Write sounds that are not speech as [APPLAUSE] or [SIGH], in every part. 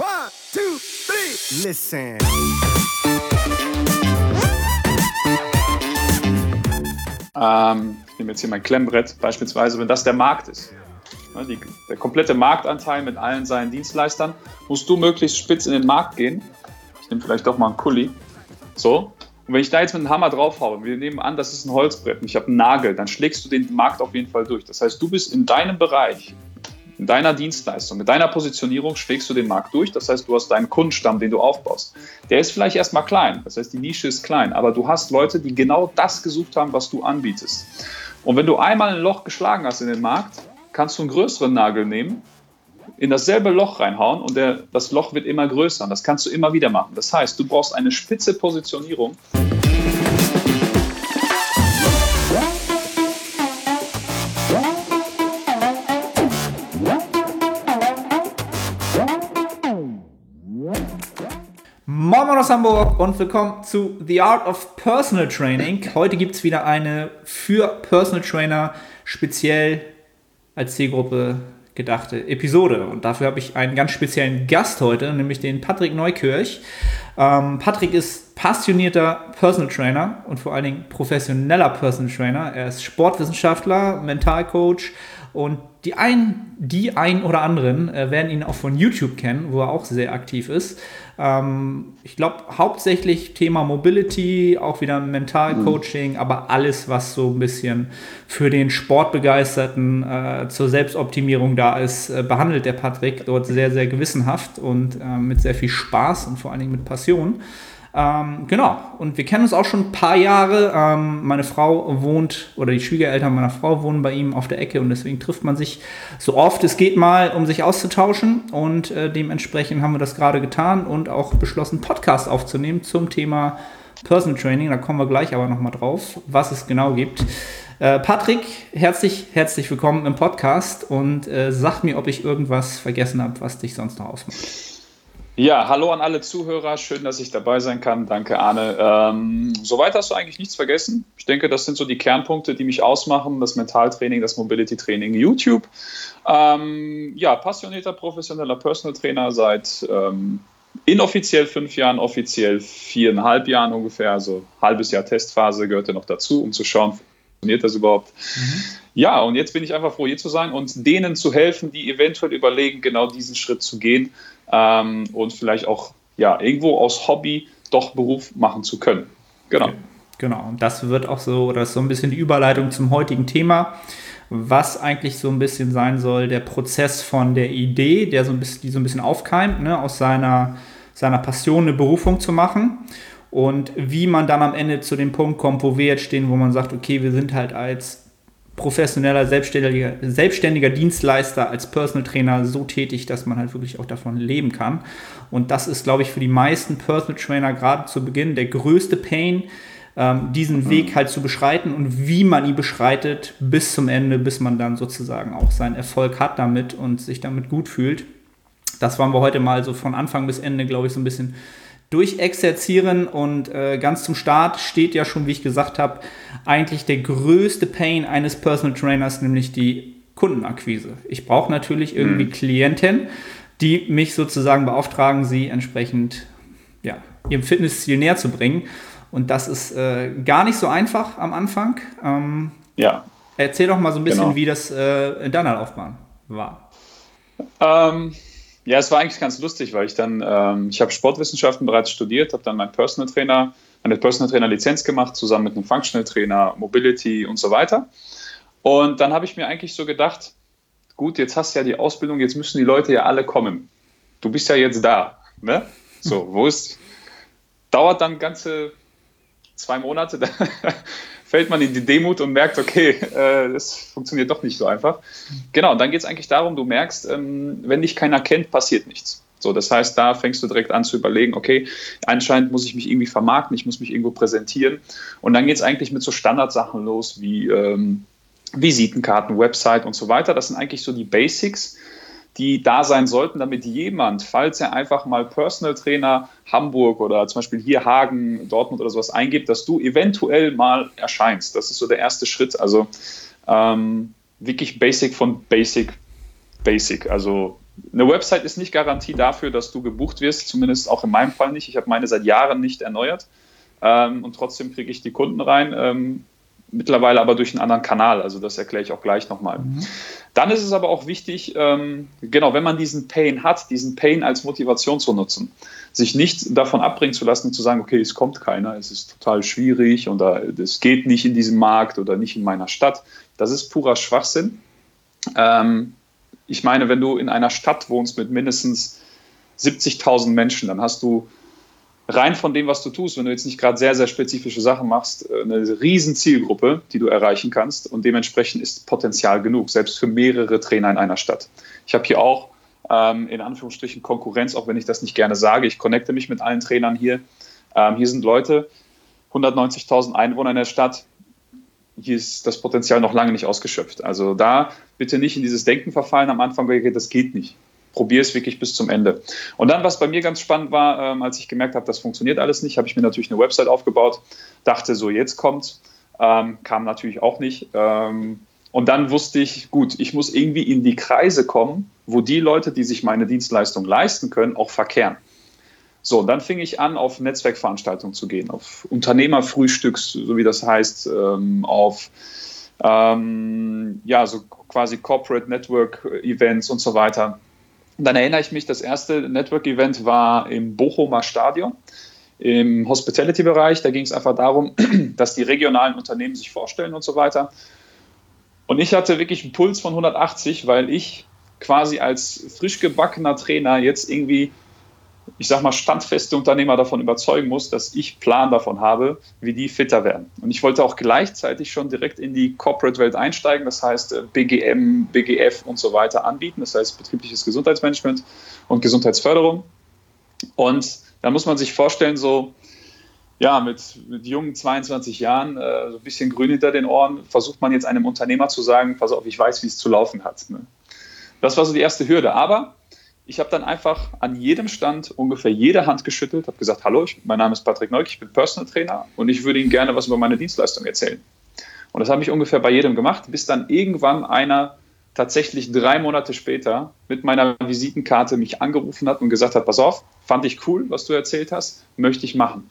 One, two, three. Listen. Ähm, ich nehme jetzt hier mein Klemmbrett, beispielsweise, wenn das der Markt ist. Ne, die, der komplette Marktanteil mit allen seinen Dienstleistern, musst du möglichst spitz in den Markt gehen. Ich nehme vielleicht doch mal einen Kuli. So. Und wenn ich da jetzt mit einem Hammer draufhaue, wir nehmen an, das ist ein Holzbrett und ich habe einen Nagel, dann schlägst du den Markt auf jeden Fall durch. Das heißt, du bist in deinem Bereich, in deiner Dienstleistung, mit deiner Positionierung schlägst du den Markt durch. Das heißt, du hast deinen Kundenstamm, den du aufbaust. Der ist vielleicht erstmal klein. Das heißt, die Nische ist klein. Aber du hast Leute, die genau das gesucht haben, was du anbietest. Und wenn du einmal ein Loch geschlagen hast in den Markt, kannst du einen größeren Nagel nehmen, in dasselbe Loch reinhauen und der, das Loch wird immer größer. Und das kannst du immer wieder machen. Das heißt, du brauchst eine spitze Positionierung. Moin aus Hamburg und willkommen zu The Art of Personal Training. Heute gibt es wieder eine für Personal Trainer speziell als Zielgruppe gedachte Episode. Und dafür habe ich einen ganz speziellen Gast heute, nämlich den Patrick Neukirch. Ähm, Patrick ist passionierter Personal Trainer und vor allen Dingen professioneller Personal Trainer. Er ist Sportwissenschaftler, Mentalcoach und die ein, die ein oder anderen äh, werden ihn auch von YouTube kennen, wo er auch sehr aktiv ist. Ähm, ich glaube, hauptsächlich Thema Mobility, auch wieder Mentalcoaching, mhm. aber alles, was so ein bisschen für den Sportbegeisterten äh, zur Selbstoptimierung da ist, äh, behandelt der Patrick dort sehr, sehr gewissenhaft und äh, mit sehr viel Spaß und vor allen Dingen mit Passion. Ähm, genau, und wir kennen uns auch schon ein paar Jahre. Ähm, meine Frau wohnt, oder die Schwiegereltern meiner Frau wohnen bei ihm auf der Ecke und deswegen trifft man sich so oft es geht mal, um sich auszutauschen. Und äh, dementsprechend haben wir das gerade getan und auch beschlossen, Podcast aufzunehmen zum Thema Personal Training. Da kommen wir gleich aber nochmal drauf, was es genau gibt. Äh, Patrick, herzlich, herzlich willkommen im Podcast und äh, sag mir, ob ich irgendwas vergessen habe, was dich sonst noch ausmacht. Ja, hallo an alle Zuhörer. Schön, dass ich dabei sein kann. Danke, Arne. Ähm, soweit hast du eigentlich nichts vergessen. Ich denke, das sind so die Kernpunkte, die mich ausmachen. Das Mentaltraining, das Mobility Training, YouTube. Ähm, ja, passionierter, professioneller Personal Trainer seit ähm, inoffiziell fünf Jahren, offiziell viereinhalb Jahren ungefähr. Also halbes Jahr Testphase gehört ja noch dazu, um zu schauen, funktioniert das überhaupt. Mhm. Ja, und jetzt bin ich einfach froh, hier zu sein und denen zu helfen, die eventuell überlegen, genau diesen Schritt zu gehen ähm, und vielleicht auch ja, irgendwo aus Hobby doch Beruf machen zu können. Genau. Genau, und das wird auch so, das ist so ein bisschen die Überleitung zum heutigen Thema, was eigentlich so ein bisschen sein soll, der Prozess von der Idee, der so ein bisschen, die so ein bisschen aufkeimt, ne, aus seiner, seiner Passion eine Berufung zu machen und wie man dann am Ende zu dem Punkt kommt, wo wir jetzt stehen, wo man sagt, okay, wir sind halt als professioneller, selbstständiger, selbstständiger Dienstleister als Personal Trainer so tätig, dass man halt wirklich auch davon leben kann. Und das ist, glaube ich, für die meisten Personal Trainer gerade zu Beginn der größte Pain, ähm, diesen mhm. Weg halt zu beschreiten und wie man ihn beschreitet bis zum Ende, bis man dann sozusagen auch seinen Erfolg hat damit und sich damit gut fühlt. Das wollen wir heute mal so von Anfang bis Ende, glaube ich, so ein bisschen durchexerzieren und äh, ganz zum Start steht ja schon, wie ich gesagt habe, eigentlich der größte Pain eines Personal Trainers, nämlich die Kundenakquise. Ich brauche natürlich irgendwie mhm. Klienten, die mich sozusagen beauftragen, sie entsprechend ja, ihrem Fitnessziel näher zu bringen. Und das ist äh, gar nicht so einfach am Anfang. Ähm, ja. Erzähl doch mal so ein bisschen, genau. wie das äh, in deiner Laufbahn war. Ähm, ja, es war eigentlich ganz lustig, weil ich dann, ähm, ich habe Sportwissenschaften bereits studiert, habe dann meinen Personal Trainer, eine Personal Trainer Lizenz gemacht, zusammen mit einem Functional Trainer, Mobility und so weiter. Und dann habe ich mir eigentlich so gedacht, gut, jetzt hast du ja die Ausbildung, jetzt müssen die Leute ja alle kommen. Du bist ja jetzt da. Ne? So, wo ist, dauert dann ganze zwei Monate, [LAUGHS] fällt man in die Demut und merkt, okay, äh, das funktioniert doch nicht so einfach. Genau, und dann geht es eigentlich darum, du merkst, ähm, wenn dich keiner kennt, passiert nichts. So, das heißt, da fängst du direkt an zu überlegen, okay, anscheinend muss ich mich irgendwie vermarkten, ich muss mich irgendwo präsentieren. Und dann geht es eigentlich mit so Standardsachen los wie ähm, Visitenkarten, Website und so weiter. Das sind eigentlich so die Basics, die da sein sollten, damit jemand, falls er einfach mal Personal Trainer Hamburg oder zum Beispiel hier Hagen, Dortmund oder sowas eingibt, dass du eventuell mal erscheinst. Das ist so der erste Schritt. Also ähm, wirklich Basic von Basic, Basic. Also eine Website ist nicht Garantie dafür, dass du gebucht wirst, zumindest auch in meinem Fall nicht. Ich habe meine seit Jahren nicht erneuert ähm, und trotzdem kriege ich die Kunden rein. Ähm, mittlerweile aber durch einen anderen Kanal. Also das erkläre ich auch gleich nochmal. Mhm. Dann ist es aber auch wichtig, ähm, genau, wenn man diesen Pain hat, diesen Pain als Motivation zu nutzen, sich nicht davon abbringen zu lassen und zu sagen, okay, es kommt keiner, es ist total schwierig oder es geht nicht in diesem Markt oder nicht in meiner Stadt. Das ist purer Schwachsinn. Ähm, ich meine, wenn du in einer Stadt wohnst mit mindestens 70.000 Menschen, dann hast du rein von dem, was du tust, wenn du jetzt nicht gerade sehr, sehr spezifische Sachen machst, äh, eine riesen Zielgruppe, die du erreichen kannst und dementsprechend ist Potenzial genug, selbst für mehrere Trainer in einer Stadt. Ich habe hier auch ähm, in Anführungsstrichen Konkurrenz, auch wenn ich das nicht gerne sage. Ich connecte mich mit allen Trainern hier. Ähm, hier sind Leute, 190.000 Einwohner in der Stadt. Hier ist das Potenzial noch lange nicht ausgeschöpft. Also da bitte nicht in dieses Denken verfallen am Anfang, das geht nicht probiere es wirklich bis zum Ende. Und dann, was bei mir ganz spannend war, ähm, als ich gemerkt habe, das funktioniert alles nicht, habe ich mir natürlich eine Website aufgebaut, dachte so, jetzt kommt, ähm, kam natürlich auch nicht. Ähm, und dann wusste ich, gut, ich muss irgendwie in die Kreise kommen, wo die Leute, die sich meine Dienstleistung leisten können, auch verkehren. So, und dann fing ich an, auf Netzwerkveranstaltungen zu gehen, auf Unternehmerfrühstücks, so wie das heißt, ähm, auf ähm, ja, so quasi Corporate Network Events und so weiter. Und dann erinnere ich mich, das erste Network-Event war im Bochumer Stadion im Hospitality-Bereich. Da ging es einfach darum, [CLEARS THROAT] dass die regionalen Unternehmen sich vorstellen und so weiter. Und ich hatte wirklich einen Puls von 180, weil ich quasi als frisch gebackener Trainer jetzt irgendwie ich sag mal, standfeste Unternehmer davon überzeugen muss, dass ich Plan davon habe, wie die fitter werden. Und ich wollte auch gleichzeitig schon direkt in die Corporate-Welt einsteigen, das heißt äh, BGM, BGF und so weiter anbieten, das heißt betriebliches Gesundheitsmanagement und Gesundheitsförderung. Und da muss man sich vorstellen, so, ja, mit, mit jungen 22 Jahren, äh, so ein bisschen grün hinter den Ohren, versucht man jetzt einem Unternehmer zu sagen, pass auf, ich weiß, wie es zu laufen hat. Ne? Das war so die erste Hürde. Aber ich habe dann einfach an jedem Stand ungefähr jede Hand geschüttelt, habe gesagt, hallo, ich, mein Name ist Patrick Neuk, ich bin Personal Trainer und ich würde Ihnen gerne was über meine Dienstleistung erzählen. Und das habe ich ungefähr bei jedem gemacht, bis dann irgendwann einer tatsächlich drei Monate später mit meiner Visitenkarte mich angerufen hat und gesagt hat, pass auf, fand ich cool, was du erzählt hast, möchte ich machen.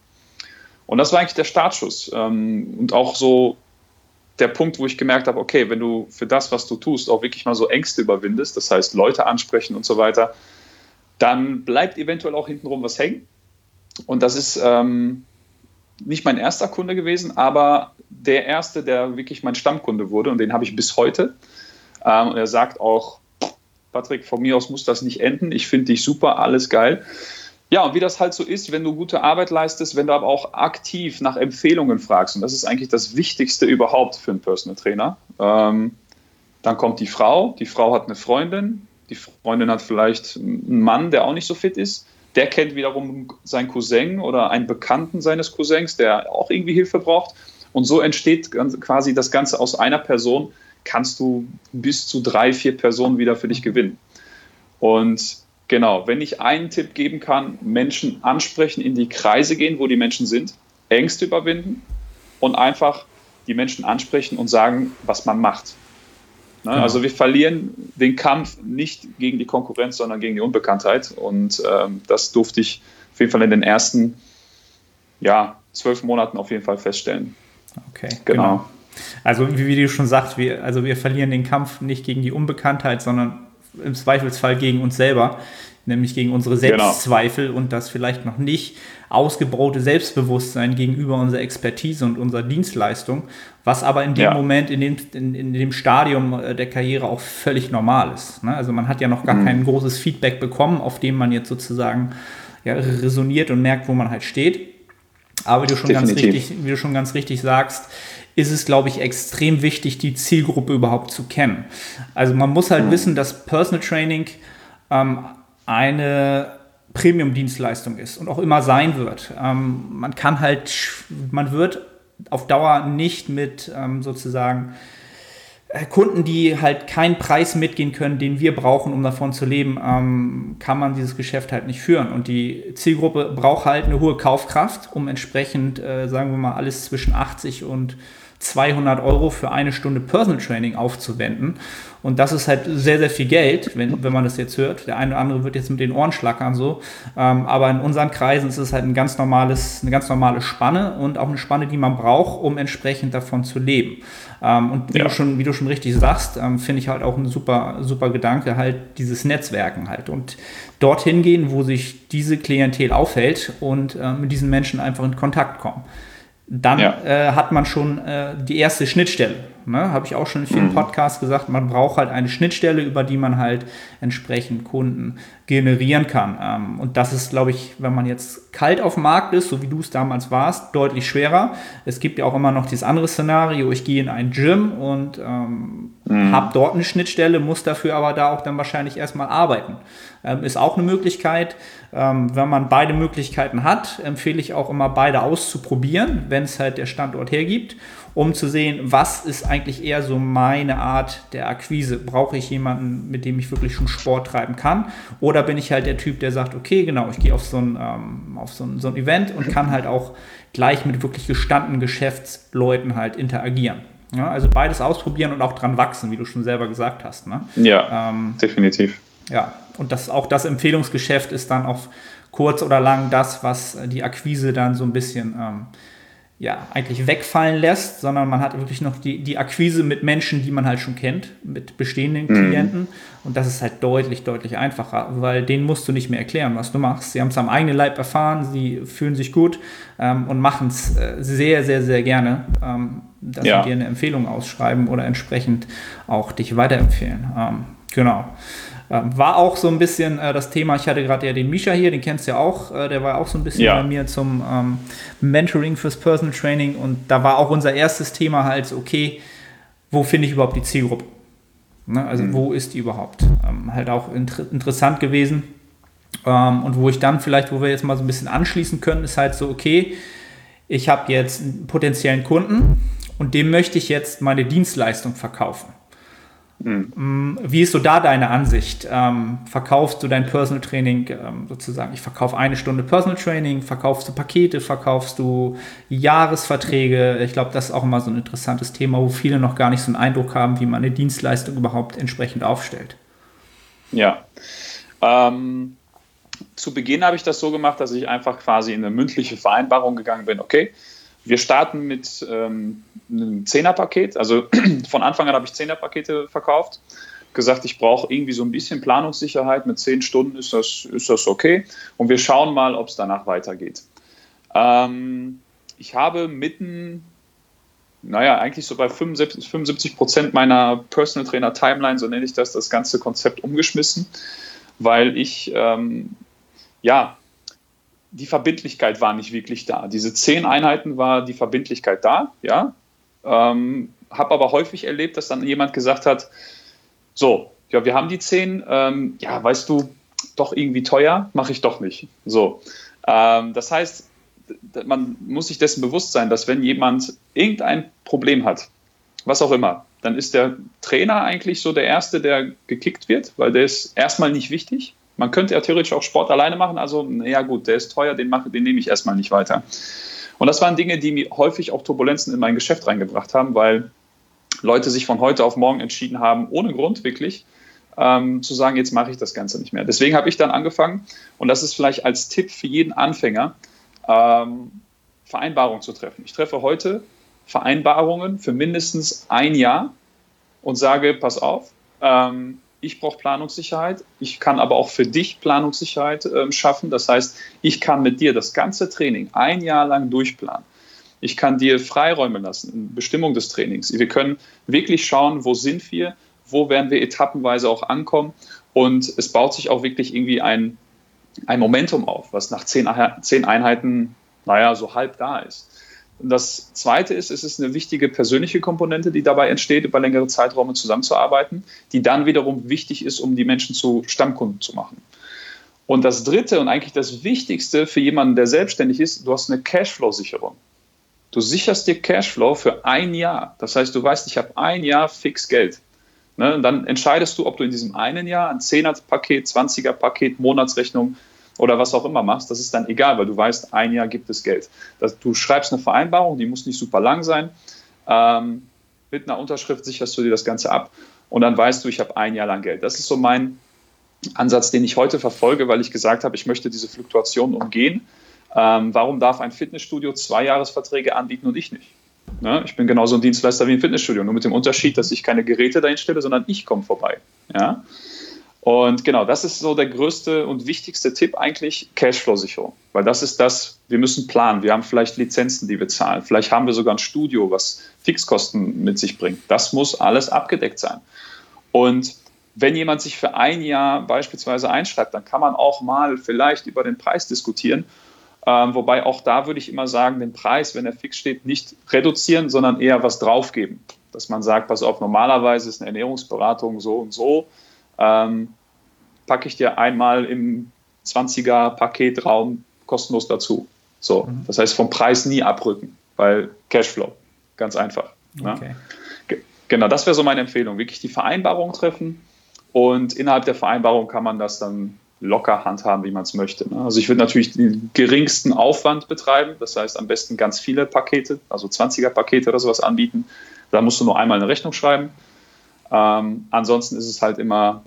Und das war eigentlich der Startschuss ähm, und auch so der Punkt, wo ich gemerkt habe, okay, wenn du für das, was du tust, auch wirklich mal so Ängste überwindest, das heißt Leute ansprechen und so weiter, dann bleibt eventuell auch hintenrum was hängen. Und das ist ähm, nicht mein erster Kunde gewesen, aber der erste, der wirklich mein Stammkunde wurde und den habe ich bis heute. Ähm, und er sagt auch, Patrick, von mir aus muss das nicht enden. Ich finde dich super, alles geil. Ja, und wie das halt so ist, wenn du gute Arbeit leistest, wenn du aber auch aktiv nach Empfehlungen fragst, und das ist eigentlich das Wichtigste überhaupt für einen Personal Trainer, ähm, dann kommt die Frau, die Frau hat eine Freundin, die Freundin hat vielleicht einen Mann, der auch nicht so fit ist, der kennt wiederum seinen Cousin oder einen Bekannten seines Cousins, der auch irgendwie Hilfe braucht. Und so entsteht quasi das Ganze aus einer Person, kannst du bis zu drei, vier Personen wieder für dich gewinnen. Und Genau, wenn ich einen Tipp geben kann, Menschen ansprechen, in die Kreise gehen, wo die Menschen sind, Ängste überwinden und einfach die Menschen ansprechen und sagen, was man macht. Ne? Genau. Also wir verlieren den Kampf nicht gegen die Konkurrenz, sondern gegen die Unbekanntheit. Und ähm, das durfte ich auf jeden Fall in den ersten ja, zwölf Monaten auf jeden Fall feststellen. Okay, genau. genau. Also wie, wie du schon sagst, wir, also wir verlieren den Kampf nicht gegen die Unbekanntheit, sondern im Zweifelsfall gegen uns selber, nämlich gegen unsere genau. Selbstzweifel genau. und das vielleicht noch nicht ausgebaute Selbstbewusstsein gegenüber unserer Expertise und unserer Dienstleistung, was aber in dem ja. Moment, in dem, in, in, dem Stadium äh, der Karriere auch völlig normal ist. Ne? Also man hat ja noch gar mhm. kein großes Feedback bekommen, auf dem man jetzt sozusagen ja, resoniert und merkt, wo man halt steht. Aber wie du schon ganz richtig, wie du schon ganz richtig sagst, ist es, glaube ich, extrem wichtig, die Zielgruppe überhaupt zu kennen. Also man muss halt mhm. wissen, dass Personal Training ähm, eine Premium-Dienstleistung ist und auch immer sein wird. Ähm, man kann halt, man wird auf Dauer nicht mit ähm, sozusagen äh, Kunden, die halt keinen Preis mitgehen können, den wir brauchen, um davon zu leben, ähm, kann man dieses Geschäft halt nicht führen. Und die Zielgruppe braucht halt eine hohe Kaufkraft, um entsprechend, äh, sagen wir mal, alles zwischen 80 und 200 Euro für eine Stunde Personal Training aufzuwenden. Und das ist halt sehr, sehr viel Geld, wenn, wenn man das jetzt hört. Der eine oder andere wird jetzt mit den Ohren schlackern so. Ähm, aber in unseren Kreisen ist es halt ein ganz normales, eine ganz normale Spanne und auch eine Spanne, die man braucht, um entsprechend davon zu leben. Ähm, und wie, ja. du schon, wie du schon richtig sagst, ähm, finde ich halt auch ein super, super Gedanke, halt dieses Netzwerken halt. Und dorthin gehen, wo sich diese Klientel aufhält und äh, mit diesen Menschen einfach in Kontakt kommen dann ja. äh, hat man schon äh, die erste Schnittstelle. Ne? Habe ich auch schon in vielen mhm. Podcasts gesagt, man braucht halt eine Schnittstelle, über die man halt entsprechend Kunden generieren kann. Ähm, und das ist, glaube ich, wenn man jetzt kalt auf dem Markt ist, so wie du es damals warst, deutlich schwerer. Es gibt ja auch immer noch dieses andere Szenario, ich gehe in ein Gym und ähm, mhm. habe dort eine Schnittstelle, muss dafür aber da auch dann wahrscheinlich erstmal arbeiten. Ähm, ist auch eine Möglichkeit. Ähm, wenn man beide Möglichkeiten hat, empfehle ich auch immer beide auszuprobieren, wenn es halt der Standort hergibt, um zu sehen, was ist eigentlich eher so meine Art der Akquise. Brauche ich jemanden, mit dem ich wirklich schon Sport treiben kann? Oder bin ich halt der Typ, der sagt, okay, genau, ich gehe auf so ein, ähm, auf so ein, so ein Event und kann halt auch gleich mit wirklich gestandenen Geschäftsleuten halt interagieren. Ja, also beides ausprobieren und auch dran wachsen, wie du schon selber gesagt hast. Ne? Ja, ähm, definitiv. Ja, und das, auch das Empfehlungsgeschäft ist dann auf kurz oder lang das, was die Akquise dann so ein bisschen ähm, ja, eigentlich wegfallen lässt, sondern man hat wirklich noch die, die Akquise mit Menschen, die man halt schon kennt, mit bestehenden mhm. Klienten. Und das ist halt deutlich, deutlich einfacher, weil denen musst du nicht mehr erklären, was du machst. Sie haben es am eigenen Leib erfahren, sie fühlen sich gut ähm, und machen es äh, sehr, sehr, sehr gerne, ähm, dass ja. sie dir eine Empfehlung ausschreiben oder entsprechend auch dich weiterempfehlen. Ähm, genau. Ähm, war auch so ein bisschen äh, das Thema, ich hatte gerade ja den Misha hier, den kennst du ja auch, äh, der war auch so ein bisschen ja. bei mir zum ähm, Mentoring fürs Personal Training und da war auch unser erstes Thema halt, okay, wo finde ich überhaupt die Zielgruppe? Ne? Also mhm. wo ist die überhaupt? Ähm, halt auch inter interessant gewesen. Ähm, und wo ich dann vielleicht, wo wir jetzt mal so ein bisschen anschließen können, ist halt so, okay, ich habe jetzt einen potenziellen Kunden und dem möchte ich jetzt meine Dienstleistung verkaufen. Mhm. Wie ist so da deine Ansicht? Ähm, verkaufst du dein Personal Training ähm, sozusagen? Ich verkaufe eine Stunde Personal Training, verkaufst du Pakete, verkaufst du Jahresverträge? Ich glaube, das ist auch immer so ein interessantes Thema, wo viele noch gar nicht so einen Eindruck haben, wie man eine Dienstleistung überhaupt entsprechend aufstellt. Ja. Ähm, zu Beginn habe ich das so gemacht, dass ich einfach quasi in eine mündliche Vereinbarung gegangen bin. Okay, wir starten mit ähm, einem Zehnerpaket. Also [CLEARS THROAT] von Anfang an habe ich Zehnerpakete verkauft. Gesagt, ich brauche irgendwie so ein bisschen Planungssicherheit. Mit zehn Stunden ist das, ist das okay. Und wir schauen mal, ob es danach weitergeht. Ähm, ich habe mitten, naja, eigentlich so bei 75, 75 Prozent meiner Personal Trainer Timeline, so nenne ich das, das ganze Konzept umgeschmissen, weil ich ähm, ja die Verbindlichkeit war nicht wirklich da. Diese zehn Einheiten war die Verbindlichkeit da, ja. Ähm, habe aber häufig erlebt, dass dann jemand gesagt hat, so, ja, wir haben die zehn, ähm, ja, weißt du, doch irgendwie teuer, mache ich doch nicht. So, ähm, das heißt, man muss sich dessen bewusst sein, dass wenn jemand irgendein Problem hat, was auch immer, dann ist der Trainer eigentlich so der Erste, der gekickt wird, weil der ist erstmal nicht wichtig. Man könnte ja theoretisch auch Sport alleine machen, also ja gut, der ist teuer, den, mache, den nehme ich erstmal nicht weiter. Und das waren Dinge, die mir häufig auch Turbulenzen in mein Geschäft reingebracht haben, weil Leute sich von heute auf morgen entschieden haben, ohne Grund wirklich, ähm, zu sagen, jetzt mache ich das Ganze nicht mehr. Deswegen habe ich dann angefangen, und das ist vielleicht als Tipp für jeden Anfänger, ähm, Vereinbarungen zu treffen. Ich treffe heute Vereinbarungen für mindestens ein Jahr und sage, pass auf, ähm, ich brauche Planungssicherheit, ich kann aber auch für dich Planungssicherheit äh, schaffen. Das heißt, ich kann mit dir das ganze Training ein Jahr lang durchplanen. Ich kann dir Freiräume lassen in Bestimmung des Trainings. Wir können wirklich schauen, wo sind wir, wo werden wir etappenweise auch ankommen. Und es baut sich auch wirklich irgendwie ein, ein Momentum auf, was nach zehn, zehn Einheiten, naja, so halb da ist. Das Zweite ist, es ist eine wichtige persönliche Komponente, die dabei entsteht, über längere Zeiträume zusammenzuarbeiten, die dann wiederum wichtig ist, um die Menschen zu Stammkunden zu machen. Und das Dritte und eigentlich das Wichtigste für jemanden, der selbstständig ist, du hast eine Cashflow-Sicherung. Du sicherst dir Cashflow für ein Jahr. Das heißt, du weißt, ich habe ein Jahr fix Geld. Ne? Und dann entscheidest du, ob du in diesem einen Jahr ein 10er-Paket, 20er-Paket, Monatsrechnung oder was auch immer machst, das ist dann egal, weil du weißt, ein Jahr gibt es Geld. Das, du schreibst eine Vereinbarung, die muss nicht super lang sein. Ähm, mit einer Unterschrift sicherst du dir das Ganze ab und dann weißt du, ich habe ein Jahr lang Geld. Das ist so mein Ansatz, den ich heute verfolge, weil ich gesagt habe, ich möchte diese Fluktuation umgehen. Ähm, warum darf ein Fitnessstudio zwei Jahresverträge anbieten und ich nicht? Ne? Ich bin genauso ein Dienstleister wie ein Fitnessstudio, nur mit dem Unterschied, dass ich keine Geräte dahin stelle, sondern ich komme vorbei. Ja? Und genau, das ist so der größte und wichtigste Tipp eigentlich, Cashflow-Sicherung. Weil das ist das, wir müssen planen. Wir haben vielleicht Lizenzen, die wir zahlen. Vielleicht haben wir sogar ein Studio, was Fixkosten mit sich bringt. Das muss alles abgedeckt sein. Und wenn jemand sich für ein Jahr beispielsweise einschreibt, dann kann man auch mal vielleicht über den Preis diskutieren. Ähm, wobei auch da würde ich immer sagen, den Preis, wenn er fix steht, nicht reduzieren, sondern eher was draufgeben. Dass man sagt, pass auf, normalerweise ist eine Ernährungsberatung so und so ähm, packe ich dir einmal im 20er Paketraum kostenlos dazu. So, mhm. das heißt vom Preis nie abrücken, weil Cashflow, ganz einfach. Ne? Okay. Ne? Genau, das wäre so meine Empfehlung. Wirklich die Vereinbarung treffen und innerhalb der Vereinbarung kann man das dann locker handhaben, wie man es möchte. Ne? Also ich würde natürlich den geringsten Aufwand betreiben, das heißt am besten ganz viele Pakete, also 20er Pakete oder sowas anbieten. Da musst du nur einmal eine Rechnung schreiben. Ähm, ansonsten ist es halt immer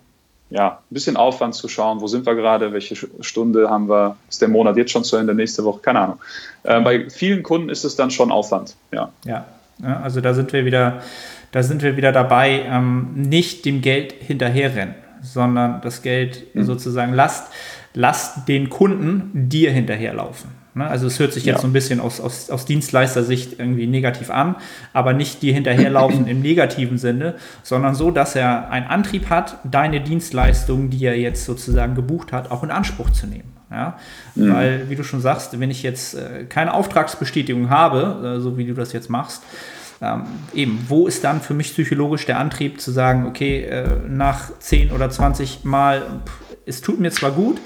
ja, ein bisschen Aufwand zu schauen, wo sind wir gerade, welche Stunde haben wir, ist der Monat jetzt schon zu Ende, nächste Woche, keine Ahnung. Äh, bei vielen Kunden ist es dann schon Aufwand, ja. Ja, also da sind wir wieder, da sind wir wieder dabei, ähm, nicht dem Geld hinterherrennen, sondern das Geld mhm. sozusagen lasst, lasst den Kunden dir hinterherlaufen. Ne? Also es hört sich jetzt ja. so ein bisschen aus, aus, aus Dienstleistersicht irgendwie negativ an, aber nicht dir hinterherlaufen [CLEARS THROAT] im negativen Sinne, sondern so, dass er einen Antrieb hat, deine Dienstleistung, die er jetzt sozusagen gebucht hat, auch in Anspruch zu nehmen. Ja? Mhm. Weil, wie du schon sagst, wenn ich jetzt äh, keine Auftragsbestätigung habe, äh, so wie du das jetzt machst, ähm, eben, wo ist dann für mich psychologisch der Antrieb zu sagen, okay, äh, nach 10 oder 20 Mal, pff, es tut mir zwar gut,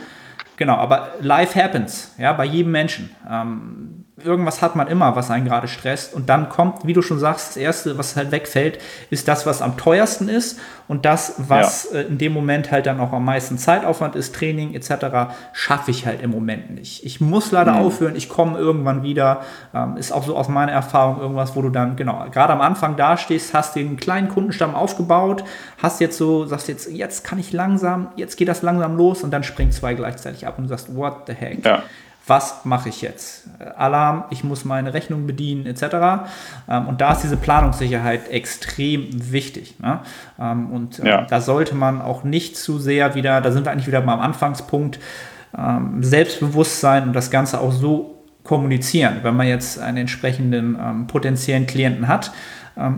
Genau, aber life happens, ja, bei jedem Menschen. Ähm, irgendwas hat man immer, was einen gerade stresst. Und dann kommt, wie du schon sagst, das Erste, was halt wegfällt, ist das, was am teuersten ist und das, was ja. äh, in dem Moment halt dann auch am meisten Zeitaufwand ist, Training etc., schaffe ich halt im Moment nicht. Ich muss leider mhm. aufhören, ich komme irgendwann wieder. Ähm, ist auch so aus meiner Erfahrung irgendwas, wo du dann, genau, gerade am Anfang dastehst, hast den kleinen Kundenstamm aufgebaut, hast jetzt so, sagst jetzt, jetzt kann ich langsam, jetzt geht das langsam los und dann springen zwei gleichzeitig ab und du sagst, what the heck? Ja was mache ich jetzt? Alarm, ich muss meine Rechnung bedienen, etc. Ähm, und da ist diese Planungssicherheit extrem wichtig. Ne? Ähm, und äh, ja. da sollte man auch nicht zu sehr wieder, da sind wir eigentlich wieder beim Anfangspunkt, ähm, Selbstbewusstsein und das Ganze auch so kommunizieren, wenn man jetzt einen entsprechenden potenziellen Klienten hat,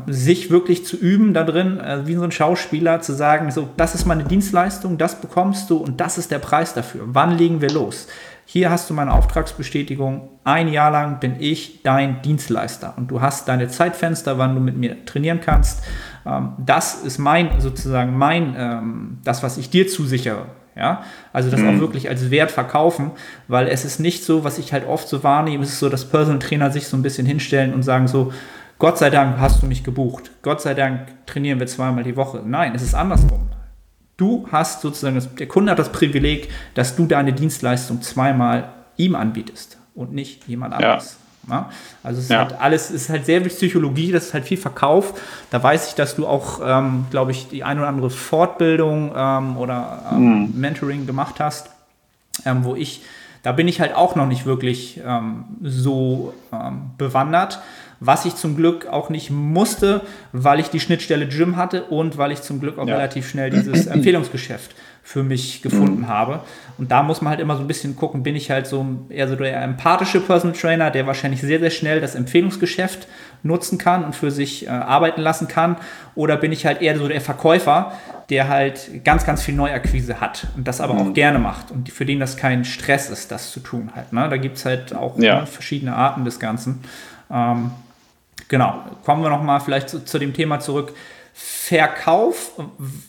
sich wirklich zu üben da drin, äh, wie so ein Schauspieler, zu sagen, so, das ist meine Dienstleistung, das bekommst du und das ist der Preis dafür. Wann legen wir los? Hier hast du meine Auftragsbestätigung, ein Jahr lang bin ich dein Dienstleister und du hast deine Zeitfenster, wann du mit mir trainieren kannst. Ähm, das ist mein, sozusagen mein, ähm, das, was ich dir zusichere. Ja, also das mhm. auch wirklich als Wert verkaufen, weil es ist nicht so, was ich halt oft so wahrnehme, es ist so, dass Personal Trainer sich so ein bisschen hinstellen und sagen so, Gott sei Dank hast du mich gebucht. Gott sei Dank trainieren wir zweimal die Woche. Nein, es ist andersrum. Du hast sozusagen, das, der Kunde hat das Privileg, dass du deine Dienstleistung zweimal ihm anbietest und nicht jemand anderes. Ja. Ja? Also es ist ja. halt alles, es ist halt sehr viel Psychologie, das ist halt viel Verkauf. Da weiß ich, dass du auch, ähm, glaube ich, die ein oder andere Fortbildung ähm, oder ähm, mhm. Mentoring gemacht hast, ähm, wo ich, da bin ich halt auch noch nicht wirklich ähm, so ähm, bewandert was ich zum Glück auch nicht musste, weil ich die Schnittstelle Gym hatte und weil ich zum Glück auch ja. relativ schnell dieses [CLEARS THROAT] Empfehlungsgeschäft für mich gefunden mhm. habe. Und da muss man halt immer so ein bisschen gucken, bin ich halt so eher so der empathische Personal Trainer, der wahrscheinlich sehr, sehr schnell das Empfehlungsgeschäft nutzen kann und für sich äh, arbeiten lassen kann, oder bin ich halt eher so der Verkäufer, der halt ganz, ganz viel Neuakquise hat und das aber mhm. auch gerne macht und für den das kein Stress ist, das zu tun halt. Ne? Da gibt es halt auch ja. ne, verschiedene Arten des Ganzen. Ähm, Genau, kommen wir nochmal vielleicht zu, zu, dem Thema zurück. Verkauf,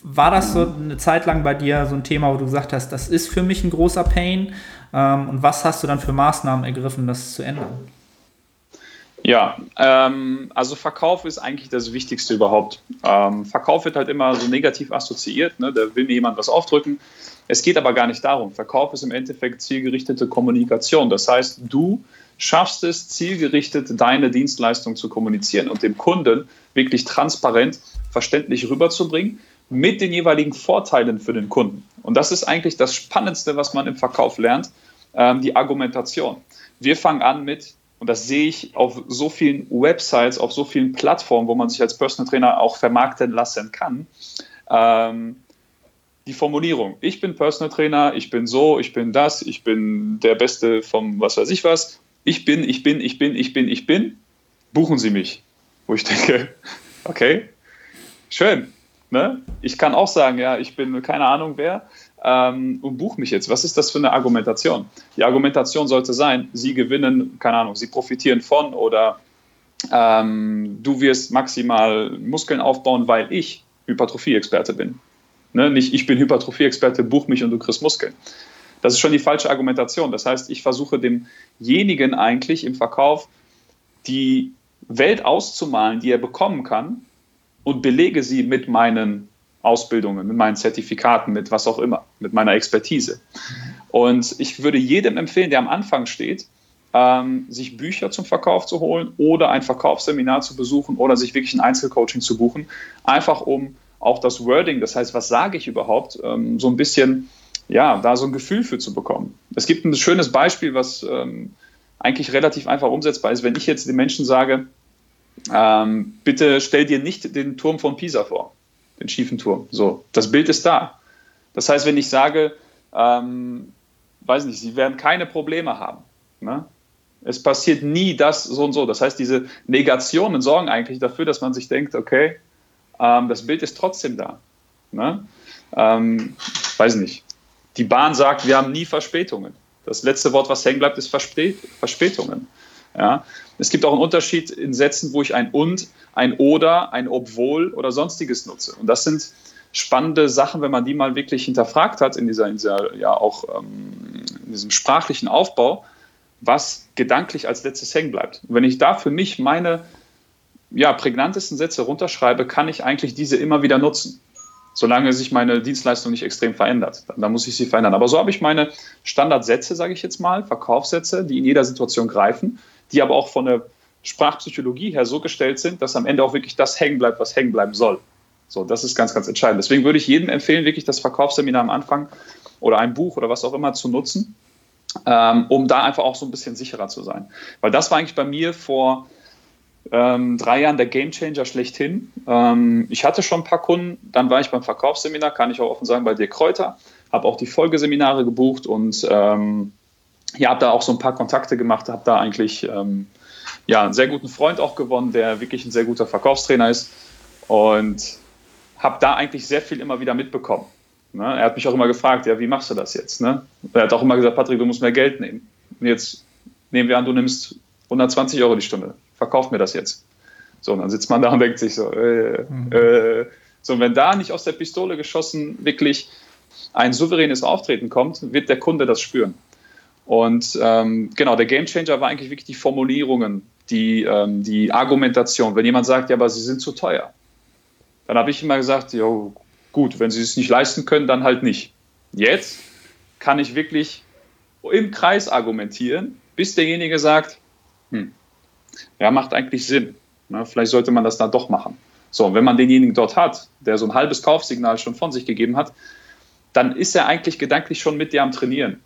war das so eine Zeit lang bei dir so ein Thema, wo du gesagt hast, das ist für mich ein großer Pain? Ähm, und was hast du dann für Maßnahmen ergriffen, das zu ändern? Ja, ähm, also Verkauf ist eigentlich das Wichtigste überhaupt. Ähm, Verkauf wird halt immer so negativ assoziiert, ne? da will mir jemand was aufdrücken. Es geht aber gar nicht darum. Verkauf ist im Endeffekt zielgerichtete Kommunikation. Das heißt, du schaffst es, zielgerichtet deine Dienstleistung zu kommunizieren und dem Kunden wirklich transparent, verständlich rüberzubringen mit den jeweiligen Vorteilen für den Kunden. Und das ist eigentlich das Spannendste, was man im Verkauf lernt, ähm, die Argumentation. Wir fangen an mit und das sehe ich auf so vielen Websites, auf so vielen Plattformen, wo man sich als Personal Trainer auch vermarkten lassen kann. Ähm, die Formulierung, ich bin Personal Trainer, ich bin so, ich bin das, ich bin der Beste vom was weiß ich was. Ich bin, ich bin, ich bin, ich bin, ich bin. Buchen Sie mich. Wo ich denke, [LAUGHS] okay, schön. Ne? Ich kann auch sagen, ja, ich bin keine Ahnung wer ähm, und buche mich jetzt. Was ist das für eine Argumentation? Die Argumentation sollte sein, Sie gewinnen, keine Ahnung, Sie profitieren von oder ähm, du wirst maximal Muskeln aufbauen, weil ich Hypertrophie-Experte bin. Ne? Nicht ich bin Hypertrophie-Experte, buch mich und du kriegst Muskeln. Das ist schon die falsche Argumentation. Das heißt, ich versuche demjenigen eigentlich im Verkauf die Welt auszumalen, die er bekommen kann und belege sie mit meinen Ausbildungen, mit meinen Zertifikaten, mit was auch immer, mit meiner Expertise. Und ich würde jedem empfehlen, der am Anfang steht, ähm, sich Bücher zum Verkauf zu holen oder ein Verkaufsseminar zu besuchen oder sich wirklich ein Einzelcoaching zu buchen, einfach um auch das Wording, das heißt, was sage ich überhaupt, ähm, so ein bisschen, ja, da so ein Gefühl für zu bekommen. Es gibt ein schönes Beispiel, was ähm, eigentlich relativ einfach umsetzbar ist. Wenn ich jetzt den Menschen sage, ähm, bitte stell dir nicht den Turm von Pisa vor den schiefen Turm. So, das Bild ist da. Das heißt, wenn ich sage, ähm, weiß nicht, sie werden keine Probleme haben. Ne? Es passiert nie das so und so. Das heißt, diese Negationen sorgen eigentlich dafür, dass man sich denkt, okay, ähm, das Bild ist trotzdem da. Ne? Ähm, weiß nicht. Die Bahn sagt, wir haben nie Verspätungen. Das letzte Wort, was hängen bleibt, ist Verspät Verspätungen. Ja? Es gibt auch einen Unterschied in Sätzen, wo ich ein und, ein oder, ein obwohl oder sonstiges nutze. Und das sind spannende Sachen, wenn man die mal wirklich hinterfragt hat in dieser, in dieser ja auch ähm, in diesem sprachlichen Aufbau, was gedanklich als letztes hängen bleibt. Und wenn ich da für mich meine ja, prägnantesten Sätze runterschreibe, kann ich eigentlich diese immer wieder nutzen solange sich meine Dienstleistung nicht extrem verändert. Dann, muss ich sie verändern. Aber so habe ich meine Standardsätze, sage ich jetzt mal, Verkaufssätze, die in jeder Situation greifen, die aber auch von der Sprachpsychologie her so gestellt sind, dass am Ende auch wirklich das hängen bleibt, was hängen bleiben soll. So, das ist ganz, ganz entscheidend. Deswegen würde ich jedem empfehlen, wirklich das Verkaufsseminar am Anfang oder ein Buch oder was auch immer zu nutzen, ähm, um da einfach auch so ein bisschen sicherer zu sein. Weil das war eigentlich bei mir vor ähm, drei Jahren der Gamechanger schlechthin. Ähm, ich hatte schon ein paar Kunden, dann war ich beim Verkaufsseminar, kann ich auch offen sagen, bei dir Kräuter, habe auch die Folgeseminare gebucht und ähm, ja, habe da auch so ein paar Kontakte gemacht, habe da eigentlich ähm, ja, einen sehr guten Freund auch gewonnen, der wirklich ein sehr guter Verkaufstrainer ist und habe da eigentlich sehr viel immer wieder mitbekommen. Ne? Er hat mich auch immer gefragt, ja, wie machst du das jetzt? Ne? Er hat auch immer gesagt, Patrick, du musst mehr Geld nehmen. Und jetzt nehmen wir an, du nimmst 120 Euro die Stunde verkauft mir das jetzt. So, und dann sitzt man da und denkt sich so, äh, mhm. äh, so, und wenn da nicht aus der Pistole geschossen wirklich ein souveränes Auftreten kommt, wird der Kunde das spüren. Und ähm, genau, der Gamechanger war eigentlich wirklich die Formulierungen, die, ähm, die Argumentation. Wenn jemand sagt, ja, aber sie sind zu teuer, dann habe ich immer gesagt, ja, gut, wenn sie es nicht leisten können, dann halt nicht. Jetzt kann ich wirklich im Kreis argumentieren, bis derjenige sagt, hm, ja, macht eigentlich Sinn. Ne? Vielleicht sollte man das dann doch machen. So, und wenn man denjenigen dort hat, der so ein halbes Kaufsignal schon von sich gegeben hat, dann ist er eigentlich gedanklich schon mit dir am Trainieren.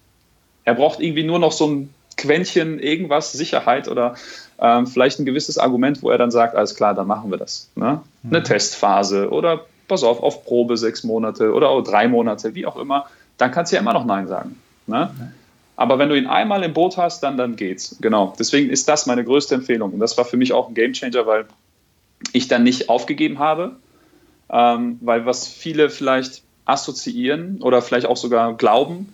Er braucht irgendwie nur noch so ein Quäntchen, irgendwas, Sicherheit oder ähm, vielleicht ein gewisses Argument, wo er dann sagt, alles klar, dann machen wir das. Ne? Eine mhm. Testphase oder pass auf, auf Probe sechs Monate oder auch drei Monate, wie auch immer, dann kannst du ja immer noch Nein sagen. Ne? Aber wenn du ihn einmal im Boot hast, dann, dann geht's. Genau. Deswegen ist das meine größte Empfehlung. Und das war für mich auch ein Gamechanger, weil ich dann nicht aufgegeben habe. Ähm, weil was viele vielleicht assoziieren oder vielleicht auch sogar glauben,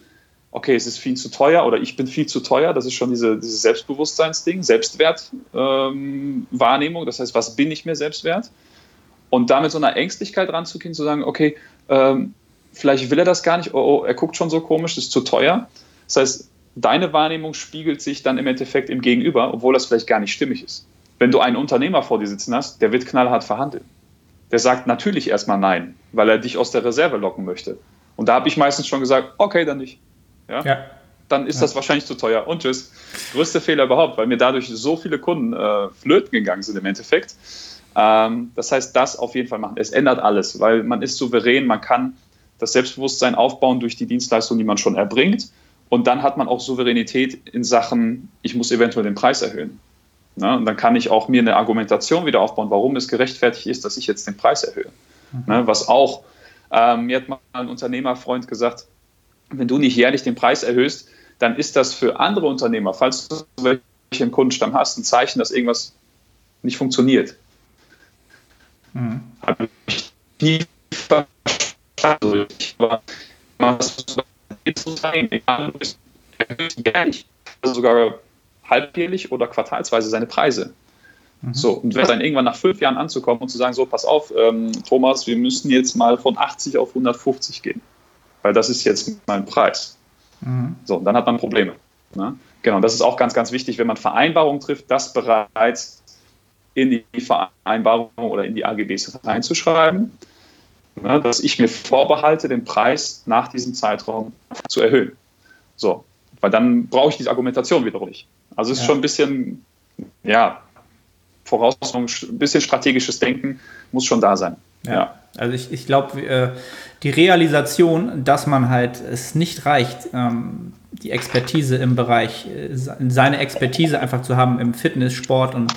okay, es ist viel zu teuer oder ich bin viel zu teuer, das ist schon diese, dieses Selbstbewusstseinsding, Selbstwertwahrnehmung, ähm, das heißt, was bin ich mir selbst wert? Und damit so einer Ängstlichkeit ranzugehen, zu sagen, okay, ähm, vielleicht will er das gar nicht, oh, oh, er guckt schon so komisch, das ist zu teuer. Das heißt, deine Wahrnehmung spiegelt sich dann im Endeffekt im Gegenüber, obwohl das vielleicht gar nicht stimmig ist. Wenn du einen Unternehmer vor dir sitzen hast, der wird knallhart verhandeln. Der sagt natürlich erstmal nein, weil er dich aus der Reserve locken möchte. Und da habe ich meistens schon gesagt, okay, dann nicht. Ja. ja. Dann ist das wahrscheinlich zu teuer. Und tschüss. Größte Fehler überhaupt, weil mir dadurch so viele Kunden äh, flöten gegangen sind im Endeffekt. Ähm, das heißt, das auf jeden Fall machen. Es ändert alles, weil man ist souverän, man kann das Selbstbewusstsein aufbauen durch die Dienstleistung, die man schon erbringt. Und dann hat man auch Souveränität in Sachen, ich muss eventuell den Preis erhöhen. Ne? Und dann kann ich auch mir eine Argumentation wieder aufbauen, warum es gerechtfertigt ist, dass ich jetzt den Preis erhöhe. Mhm. Ne? Was auch, ähm, mir hat mal ein Unternehmerfreund gesagt, wenn du nicht jährlich den Preis erhöhst, dann ist das für andere Unternehmer, falls du welchen Kundenstamm hast, ein Zeichen, dass irgendwas nicht funktioniert. Mhm. Habe ich nie verstanden. Ich war jährlich, also sogar halbjährlich oder quartalsweise seine Preise. Mhm. So, und wenn dann irgendwann nach fünf Jahren anzukommen und zu sagen, so, pass auf, ähm, Thomas, wir müssen jetzt mal von 80 auf 150 gehen, weil das ist jetzt mein Preis. Mhm. So, dann hat man Probleme. Ne? Genau, das ist auch ganz, ganz wichtig, wenn man Vereinbarungen trifft, das bereits in die Vereinbarung oder in die AGBs reinzuschreiben, ne, dass ich mir vorbehalte, den Preis nach diesem Zeitraum zu erhöhen. So, weil dann brauche ich diese Argumentation wiederum nicht. Also es ist ja. schon ein bisschen, ja, Voraussetzung, ein bisschen strategisches Denken muss schon da sein. Ja. ja. Also ich, ich glaube, äh, die Realisation, dass man halt es nicht reicht, ähm, die Expertise im Bereich, äh, seine Expertise einfach zu haben im Fitness, Sport und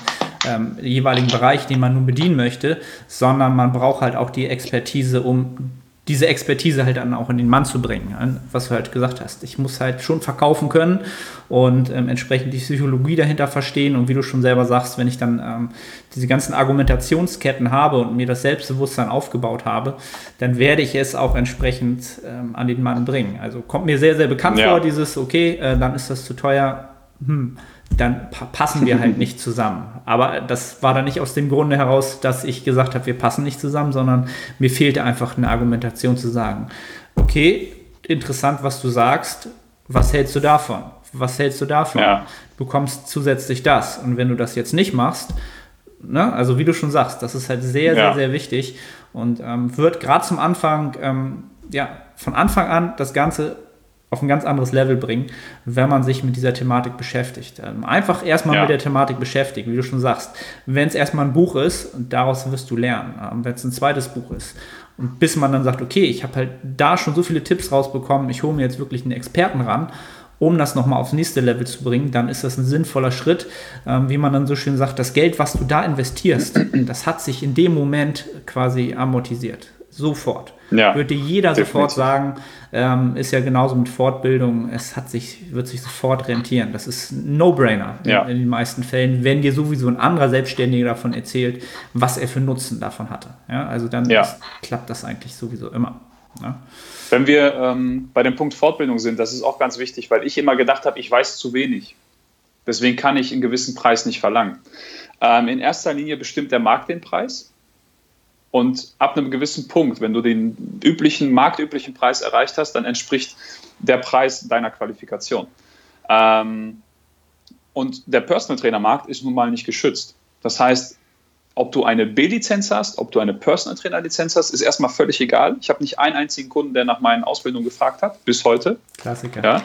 ähm, jeweiligen Bereich, den man nun bedienen möchte, sondern man braucht halt auch die Expertise, um diese Expertise halt dann auch in den Mann zu bringen, was du halt gesagt hast. Ich muss halt schon verkaufen können und ähm, entsprechend die Psychologie dahinter verstehen und wie du schon selber sagst, wenn ich dann ähm, diese ganzen Argumentationsketten habe und mir das Selbstbewusstsein aufgebaut habe, dann werde ich es auch entsprechend ähm, an den Mann bringen. Also kommt mir sehr, sehr bekannt ja. vor, dieses, okay, äh, dann ist das zu teuer, hm, dann passen wir halt nicht zusammen. Aber das war dann nicht aus dem Grunde heraus, dass ich gesagt habe, wir passen nicht zusammen, sondern mir fehlte einfach eine Argumentation zu sagen, okay, interessant, was du sagst, was hältst du davon? Was hältst du davon? Ja. Du bekommst zusätzlich das. Und wenn du das jetzt nicht machst, ne, also wie du schon sagst, das ist halt sehr, ja. sehr, sehr wichtig und ähm, wird gerade zum Anfang, ähm, ja, von Anfang an das Ganze auf ein ganz anderes Level bringen, wenn man sich mit dieser Thematik beschäftigt. Ähm, einfach erstmal ja. mit der Thematik beschäftigen, wie du schon sagst. Wenn es erstmal ein Buch ist, daraus wirst du lernen. Ähm, wenn es ein zweites Buch ist. Und bis man dann sagt, okay, ich habe halt da schon so viele Tipps rausbekommen, ich hole mir jetzt wirklich einen Experten ran, um das nochmal aufs nächste Level zu bringen, dann ist das ein sinnvoller Schritt. Ähm, wie man dann so schön sagt, das Geld, was du da investierst, das hat sich in dem Moment quasi amortisiert. Sofort. Ja, Würde jeder definitiv. sofort sagen, ähm, ist ja genauso mit Fortbildung, es hat sich, wird sich sofort rentieren. Das ist ein No-Brainer ja. in, in, den meisten Fällen, wenn dir sowieso ein anderer Selbstständiger davon erzählt, was er für Nutzen davon hatte. Ja, also dann ja. ist, klappt das eigentlich sowieso immer. Ne? Wenn wir ähm, bei dem Punkt Fortbildung sind, das ist auch ganz wichtig, weil ich immer gedacht habe, ich weiß zu wenig. Deswegen kann ich einen gewissen Preis nicht verlangen. Ähm, in erster Linie bestimmt der Markt den Preis. Und ab einem gewissen Punkt, wenn du den üblichen, marktüblichen Preis erreicht hast, dann entspricht der Preis deiner Qualifikation. Ähm, und der Personal Trainer Markt ist nun mal nicht geschützt. Das heißt, ob du eine B-Lizenz hast, ob du eine Personal Trainer Lizenz hast, ist erstmal völlig egal. Ich habe nicht einen einzigen Kunden, der nach meinen Ausbildungen gefragt hat, bis heute. Klassiker. Ja.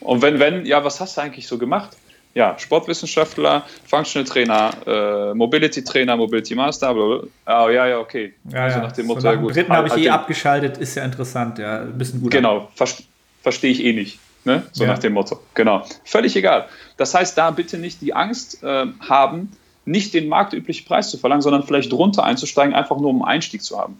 Und wenn, wenn, ja, was hast du eigentlich so gemacht? Ja, Sportwissenschaftler, Functional Trainer, äh, Mobility Trainer, Mobility Master, blablabla. Oh, ja, ja, okay. Ja, also ja. nach dem Motto, so nach gut. Dritten habe ich halt, eh abgeschaltet, ist ja interessant, ja, ein bisschen gut. Genau, verstehe ich eh nicht. Ne? So ja. nach dem Motto. Genau. Völlig egal. Das heißt, da bitte nicht die Angst äh, haben, nicht den marktüblichen Preis zu verlangen, sondern vielleicht drunter einzusteigen, einfach nur um einen Einstieg zu haben.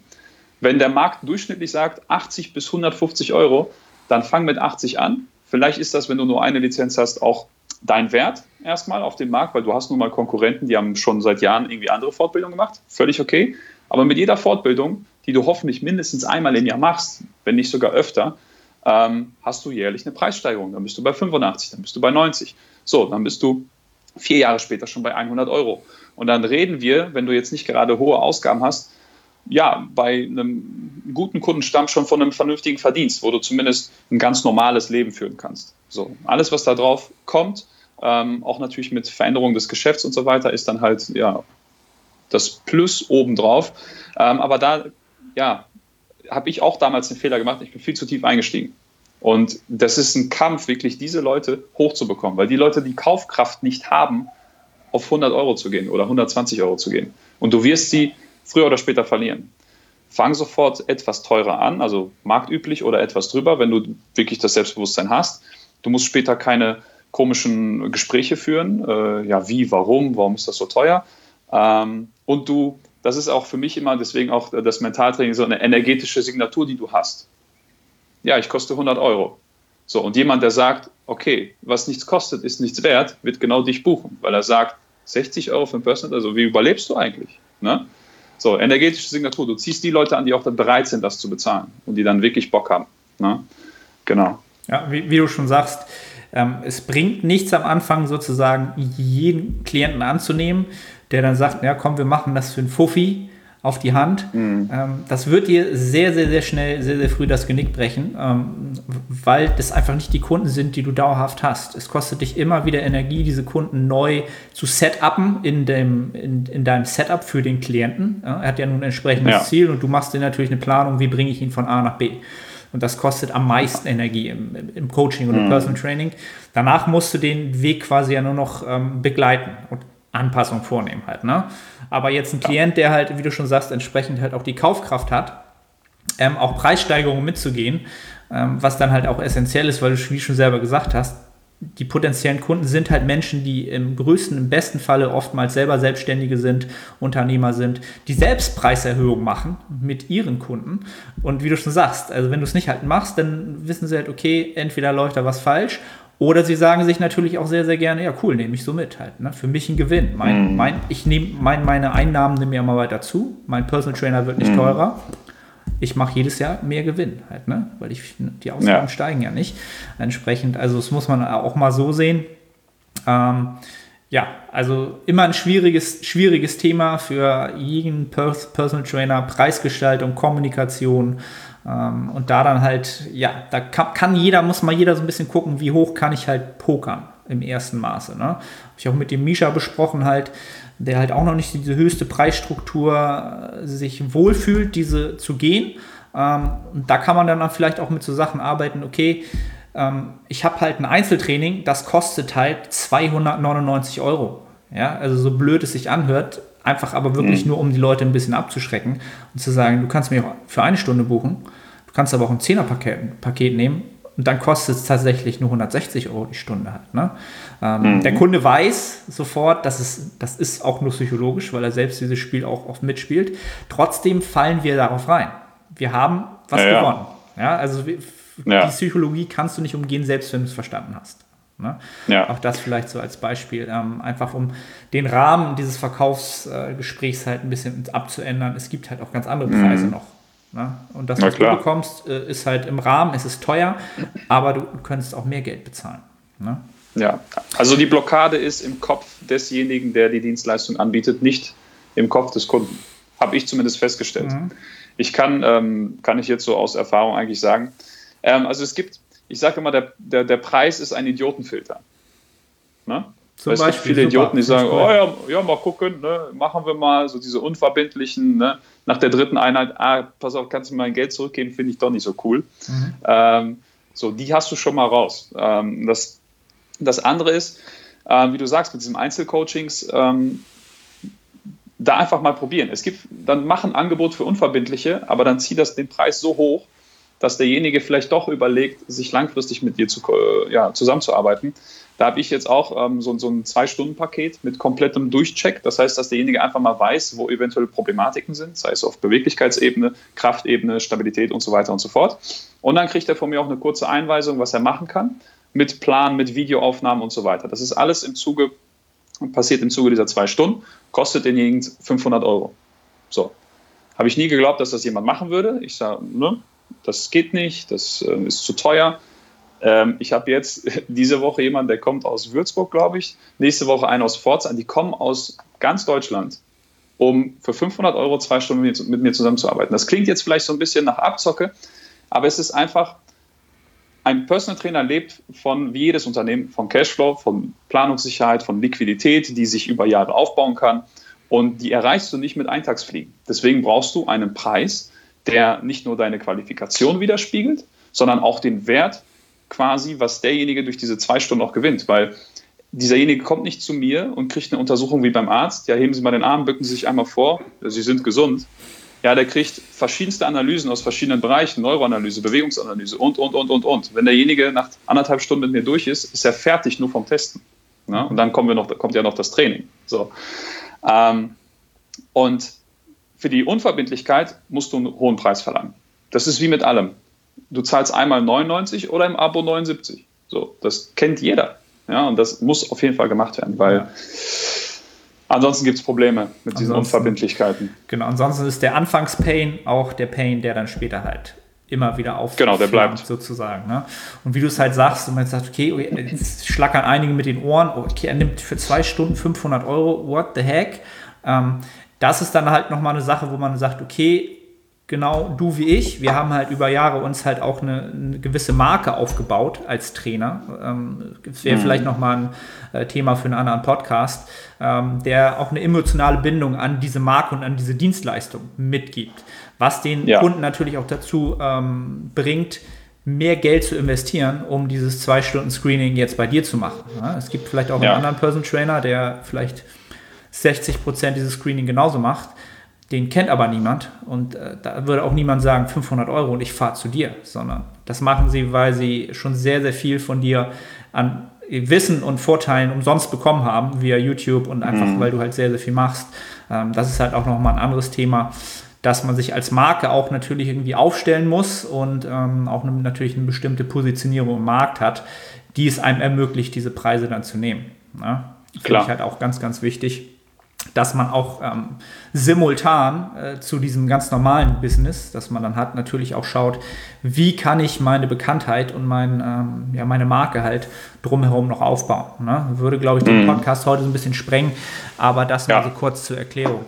Wenn der Markt durchschnittlich sagt 80 bis 150 Euro, dann fang mit 80 an. Vielleicht ist das, wenn du nur eine Lizenz hast, auch dein Wert erstmal auf dem Markt, weil du hast nun mal Konkurrenten, die haben schon seit Jahren irgendwie andere Fortbildungen gemacht. Völlig okay. Aber mit jeder Fortbildung, die du hoffentlich mindestens einmal im Jahr machst, wenn nicht sogar öfter, ähm, hast du jährlich eine Preissteigerung. Dann bist du bei 85, dann bist du bei 90. So, dann bist du vier Jahre später schon bei 100 Euro. Und dann reden wir, wenn du jetzt nicht gerade hohe Ausgaben hast, ja, bei einem guten Kundenstamm schon von einem vernünftigen Verdienst, wo du zumindest ein ganz normales Leben führen kannst. So, alles, was da drauf kommt, ähm, auch natürlich mit Veränderung des Geschäfts und so weiter, ist dann halt ja das Plus obendrauf. Ähm, aber da, ja, habe ich auch damals den Fehler gemacht. Ich bin viel zu tief eingestiegen. Und das ist ein Kampf, wirklich diese Leute hochzubekommen, weil die Leute die Kaufkraft nicht haben, auf 100 Euro zu gehen oder 120 Euro zu gehen. Und du wirst sie früher oder später verlieren. Fang sofort etwas teurer an, also marktüblich oder etwas drüber, wenn du wirklich das Selbstbewusstsein hast. Du musst später keine komischen Gespräche führen. Äh, ja, wie, warum, warum ist das so teuer? Ähm, und du, das ist auch für mich immer, deswegen auch das Mentaltraining, so eine energetische Signatur, die du hast. Ja, ich koste 100 Euro. So, und jemand, der sagt, okay, was nichts kostet, ist nichts wert, wird genau dich buchen, weil er sagt, 60 Euro für ein Personal, also wie überlebst du eigentlich? Ne? So, energetische Signatur, du ziehst die Leute an, die auch bereit sind, das zu bezahlen und die dann wirklich Bock haben. Ne? Genau. Ja, wie, wie, du schon sagst, ähm, es bringt nichts am Anfang sozusagen jeden Klienten anzunehmen, der dann sagt, ja komm, wir machen das für einen Fuffi auf die Hand. Mhm. Ähm, das wird dir sehr, sehr, sehr schnell, sehr, sehr früh das Genick brechen, ähm, weil das einfach nicht die Kunden sind, die du dauerhaft hast. Es kostet dich immer wieder Energie, diese Kunden neu zu setupen in, dem, in, in deinem Setup für den Klienten. Ja, er hat ja nun ein entsprechendes ja. Ziel und du machst dir natürlich eine Planung, wie bringe ich ihn von A nach B. Und das kostet am meisten Energie im, im Coaching und im mhm. Personal Training. Danach musst du den Weg quasi ja nur noch ähm, begleiten und Anpassungen vornehmen halt. Ne? Aber jetzt ein Klient, der halt, wie du schon sagst, entsprechend halt auch die Kaufkraft hat, ähm, auch Preissteigerungen mitzugehen, ähm, was dann halt auch essentiell ist, weil du, wie schon selber gesagt hast, die potenziellen Kunden sind halt Menschen, die im größten, im besten Falle oftmals selber Selbstständige sind, Unternehmer sind, die selbst Preiserhöhungen machen mit ihren Kunden. Und wie du schon sagst, also wenn du es nicht halt machst, dann wissen sie halt, okay, entweder läuft da was falsch oder sie sagen sich natürlich auch sehr, sehr gerne, ja cool, nehme ich so mit halt. Ne? Für mich ein Gewinn. Mein, mm. mein, ich nehme mein, meine Einnahmen nehmen ja immer weiter zu. Mein Personal Trainer wird nicht mm. teurer. Ich mache jedes Jahr mehr Gewinn halt, ne? Weil ich, die Ausgaben ja. steigen ja nicht. Entsprechend, also das muss man auch mal so sehen. Ähm, ja, also immer ein schwieriges, schwieriges Thema für jeden Personal Trainer, Preisgestaltung, Kommunikation, und da dann halt, ja, da kann, kann, jeder, muss mal jeder so ein bisschen gucken, wie hoch kann ich halt pokern im ersten Maße. Ne? Habe ich auch mit dem Misha besprochen halt, der halt auch noch nicht diese höchste Preisstruktur äh, sich wohlfühlt, diese zu gehen. Ähm, und da kann man dann vielleicht auch mit so Sachen arbeiten, okay, ähm, ich habe halt ein Einzeltraining, das kostet halt 299 Euro. Ja, also so blöd es sich anhört, Einfach aber wirklich mhm. nur, um die Leute ein bisschen abzuschrecken und zu sagen, du kannst mich auch für eine Stunde buchen, du kannst aber auch ein Zehnerpaket Paket nehmen und dann kostet es tatsächlich nur 160 Euro die Stunde halt. Ne? Ähm, mhm. Der Kunde weiß sofort, dass es, das ist auch nur psychologisch, weil er selbst dieses Spiel auch oft mitspielt. Trotzdem fallen wir darauf rein. Wir haben was ja, gewonnen. Ja, also die ja. Psychologie kannst du nicht umgehen, selbst wenn du es verstanden hast. Ne? Ja. Auch das vielleicht so als Beispiel, ähm, einfach um den Rahmen dieses Verkaufsgesprächs äh, halt ein bisschen abzuändern. Es gibt halt auch ganz andere Preise mhm. noch. Ne? Und das, was du bekommst, äh, ist halt im Rahmen, es ist teuer, aber du, könntest auch mehr Geld bezahlen. Ne? Ja, also die Blockade ist im Kopf desjenigen, der die Dienstleistung anbietet, nicht im Kopf des Kunden. Habe ich zumindest festgestellt. Mhm. Ich kann, ähm, kann ich jetzt so aus Erfahrung eigentlich sagen, ähm, also es gibt ich sage immer, der, der, der Preis ist ein Idiotenfilter. Ne? Zum es Beispiel, gibt viele Idioten, die sagen, oh ja, ja, mal gucken, ne, machen wir mal so diese unverbindlichen, ne, nach der dritten Einheit, ah, pass auf, kannst du mein Geld zurückgeben, finde ich doch nicht so cool. Mhm. Ähm, so, die hast du schon mal raus. Ähm, das, das andere ist, äh, wie du sagst, mit diesen Einzelcoachings, ähm, da einfach mal probieren. Es gibt, dann mach ein Angebot für Unverbindliche, aber dann zieh das den Preis so hoch, dass derjenige vielleicht doch überlegt, sich langfristig mit dir zu, äh, ja, zusammenzuarbeiten. Da habe ich jetzt auch ähm, so, so ein Zwei-Stunden-Paket mit komplettem Durchcheck. Das heißt, dass derjenige einfach mal weiß, wo eventuell Problematiken sind, sei es auf Beweglichkeitsebene, Kraftebene, Stabilität und so weiter und so fort. Und dann kriegt er von mir auch eine kurze Einweisung, was er machen kann, mit Plan, mit Videoaufnahmen und so weiter. Das ist alles im Zuge, passiert im Zuge dieser zwei Stunden, kostet denjenigen 500 Euro. So. Habe ich nie geglaubt, dass das jemand machen würde. Ich sage, ne, das geht nicht, das äh, ist zu teuer. Ähm, ich habe jetzt [LAUGHS] diese Woche jemanden, der kommt aus Würzburg, glaube ich, nächste Woche einen aus Pforzheim, die kommen aus ganz Deutschland, um für 500 Euro zwei Stunden mit, mit mir zusammenzuarbeiten. Das klingt jetzt vielleicht so ein bisschen nach Abzocke, aber es ist einfach, ein Personal Trainer lebt von, wie jedes Unternehmen, von Cashflow, von Planungssicherheit, von Liquidität, die sich über Jahre aufbauen kann. Und die erreichst du nicht mit Eintagsfliegen. Deswegen brauchst du einen Preis, der nicht nur deine Qualifikation widerspiegelt, sondern auch den Wert quasi, was derjenige durch diese zwei Stunden auch gewinnt. Weil dieserjenige kommt nicht zu mir und kriegt eine Untersuchung wie beim Arzt. Ja, heben Sie mal den Arm, bücken Sie sich einmal vor, Sie sind gesund. Ja, der kriegt verschiedenste Analysen aus verschiedenen Bereichen, Neuroanalyse, Bewegungsanalyse und, und, und, und, und. Wenn derjenige nach anderthalb Stunden mit mir durch ist, ist er fertig nur vom Testen. Ja, und dann kommen wir noch, kommt ja noch das Training. So. Ähm, und für die Unverbindlichkeit musst du einen hohen Preis verlangen. Das ist wie mit allem. Du zahlst einmal 99 oder im Abo 79. So, das kennt jeder. Ja, und das muss auf jeden Fall gemacht werden, weil ja. ansonsten gibt es Probleme mit diesen Unverbindlichkeiten. Genau, ansonsten ist der Anfangspain auch der Pain, der dann später halt immer wieder auf genau, der bleibt sozusagen. Ne? Und wie du es halt sagst, und man sagt, okay, jetzt schlackern einige mit den Ohren, okay, er nimmt für zwei Stunden 500 Euro, what the heck? Ähm, das ist dann halt nochmal eine Sache, wo man sagt, okay, genau du wie ich, wir haben halt über Jahre uns halt auch eine, eine gewisse Marke aufgebaut als Trainer. Ähm, das wäre mhm. vielleicht nochmal ein äh, Thema für einen anderen Podcast, ähm, der auch eine emotionale Bindung an diese Marke und an diese Dienstleistung mitgibt. Was den ja. Kunden natürlich auch dazu ähm, bringt, mehr Geld zu investieren, um dieses zwei Stunden Screening jetzt bei dir zu machen. Ja, es gibt vielleicht auch ja. einen anderen Person Trainer, der vielleicht 60 Prozent dieses Screening genauso macht den kennt aber niemand und äh, da würde auch niemand sagen 500 Euro und ich fahre zu dir, sondern das machen sie, weil sie schon sehr, sehr viel von dir an Wissen und Vorteilen umsonst bekommen haben via YouTube und einfach, mhm. weil du halt sehr, sehr viel machst. Ähm, das ist halt auch nochmal ein anderes Thema, dass man sich als Marke auch natürlich irgendwie aufstellen muss und ähm, auch eine, natürlich eine bestimmte Positionierung im Markt hat, die es einem ermöglicht, diese Preise dann zu nehmen. Ne? Finde ich halt auch ganz, ganz wichtig dass man auch ähm, simultan äh, zu diesem ganz normalen Business, das man dann hat, natürlich auch schaut, wie kann ich meine Bekanntheit und mein, ähm, ja, meine Marke halt drumherum noch aufbauen. Ne? Würde, glaube ich, den mhm. Podcast heute so ein bisschen sprengen, aber das ja. mal so kurz zur Erklärung.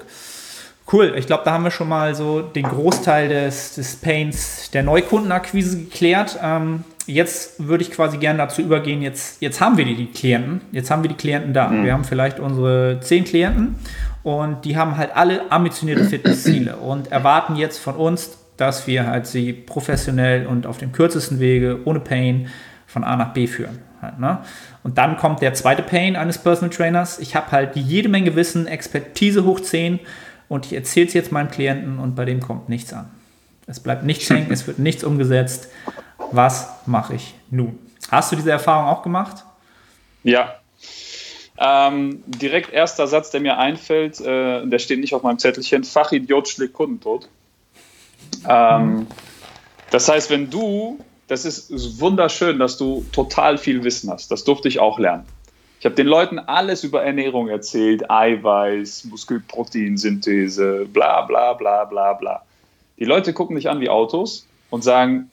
Cool, ich glaube, da haben wir schon mal so den Großteil des, des Pains der Neukundenakquise geklärt. Ähm, jetzt würde ich quasi gerne dazu übergehen, jetzt, jetzt haben wir die, die Klienten, jetzt haben wir die Klienten da. Mhm. Wir haben vielleicht unsere zehn Klienten und die haben halt alle ambitionierte Fitnessziele und erwarten jetzt von uns, dass wir halt sie professionell und auf dem kürzesten Wege, ohne Pain, von A nach B führen. Halt, ne? Und dann kommt der zweite Pain eines Personal Trainers. Ich habe halt jede Menge Wissen, Expertise hoch 10 und ich erzähle es jetzt meinem Klienten und bei dem kommt nichts an. Es bleibt nichts hängen, es wird nichts umgesetzt was mache ich nun? Hast du diese Erfahrung auch gemacht? Ja. Ähm, direkt erster Satz, der mir einfällt, äh, der steht nicht auf meinem Zettelchen, Fachidiot schlägt Kunden tot. Ähm, das heißt, wenn du, das ist wunderschön, dass du total viel Wissen hast, das durfte ich auch lernen. Ich habe den Leuten alles über Ernährung erzählt, Eiweiß, Muskelproteinsynthese, bla bla bla bla bla. Die Leute gucken dich an wie Autos und sagen,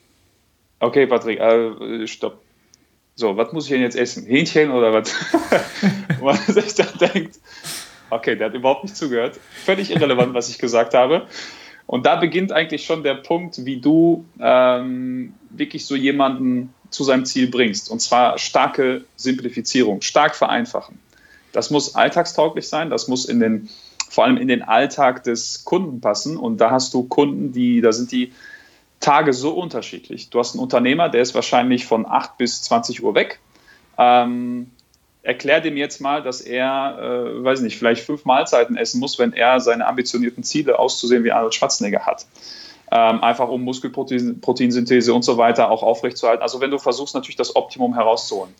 Okay, Patrick, äh, stopp. So, was muss ich denn jetzt essen? Hähnchen oder was? [LAUGHS] Man sich dann denkt, okay, der hat überhaupt nicht zugehört. Völlig irrelevant, was ich gesagt habe. Und da beginnt eigentlich schon der Punkt, wie du ähm, wirklich so jemanden zu seinem Ziel bringst. Und zwar starke Simplifizierung, stark vereinfachen. Das muss alltagstauglich sein, das muss in den, vor allem in den Alltag des Kunden passen. Und da hast du Kunden, die, da sind die Tage so unterschiedlich. Du hast einen Unternehmer, der ist wahrscheinlich von 8 bis 20 Uhr weg. Ähm, erklär dem jetzt mal, dass er, äh, weiß nicht, vielleicht fünf Mahlzeiten essen muss, wenn er seine ambitionierten Ziele auszusehen wie Arnold Schwarzenegger hat. Ähm, einfach um Muskelproteinsynthese und so weiter auch aufrechtzuerhalten. Also wenn du versuchst, natürlich das Optimum herauszuholen.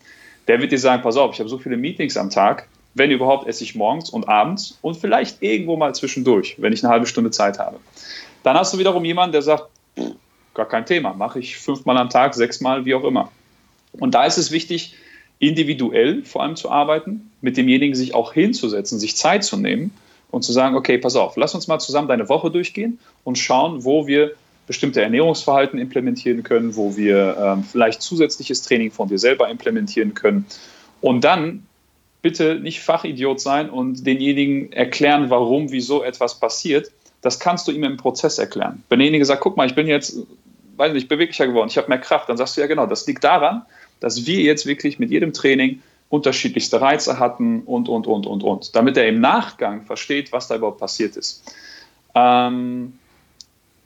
Der wird dir sagen, pass auf, ich habe so viele Meetings am Tag, wenn überhaupt esse ich morgens und abends und vielleicht irgendwo mal zwischendurch, wenn ich eine halbe Stunde Zeit habe. Dann hast du wiederum jemanden, der sagt, gar kein Thema. Mache ich fünfmal am Tag, sechsmal, wie auch immer. Und da ist es wichtig, individuell vor allem zu arbeiten, mit demjenigen sich auch hinzusetzen, sich Zeit zu nehmen und zu sagen, okay, pass auf, lass uns mal zusammen deine Woche durchgehen und schauen, wo wir bestimmte Ernährungsverhalten implementieren können, wo wir ähm, vielleicht zusätzliches Training von dir selber implementieren können. Und dann bitte nicht Fachidiot sein und denjenigen erklären, warum, wieso etwas passiert. Das kannst du ihm im Prozess erklären. Wenn derjenige sagt, guck mal, ich bin jetzt weiß nicht, beweglicher geworden, ich habe mehr Kraft, dann sagst du ja genau, das liegt daran, dass wir jetzt wirklich mit jedem Training unterschiedlichste Reize hatten und, und, und, und, und, damit er im Nachgang versteht, was da überhaupt passiert ist. Ähm,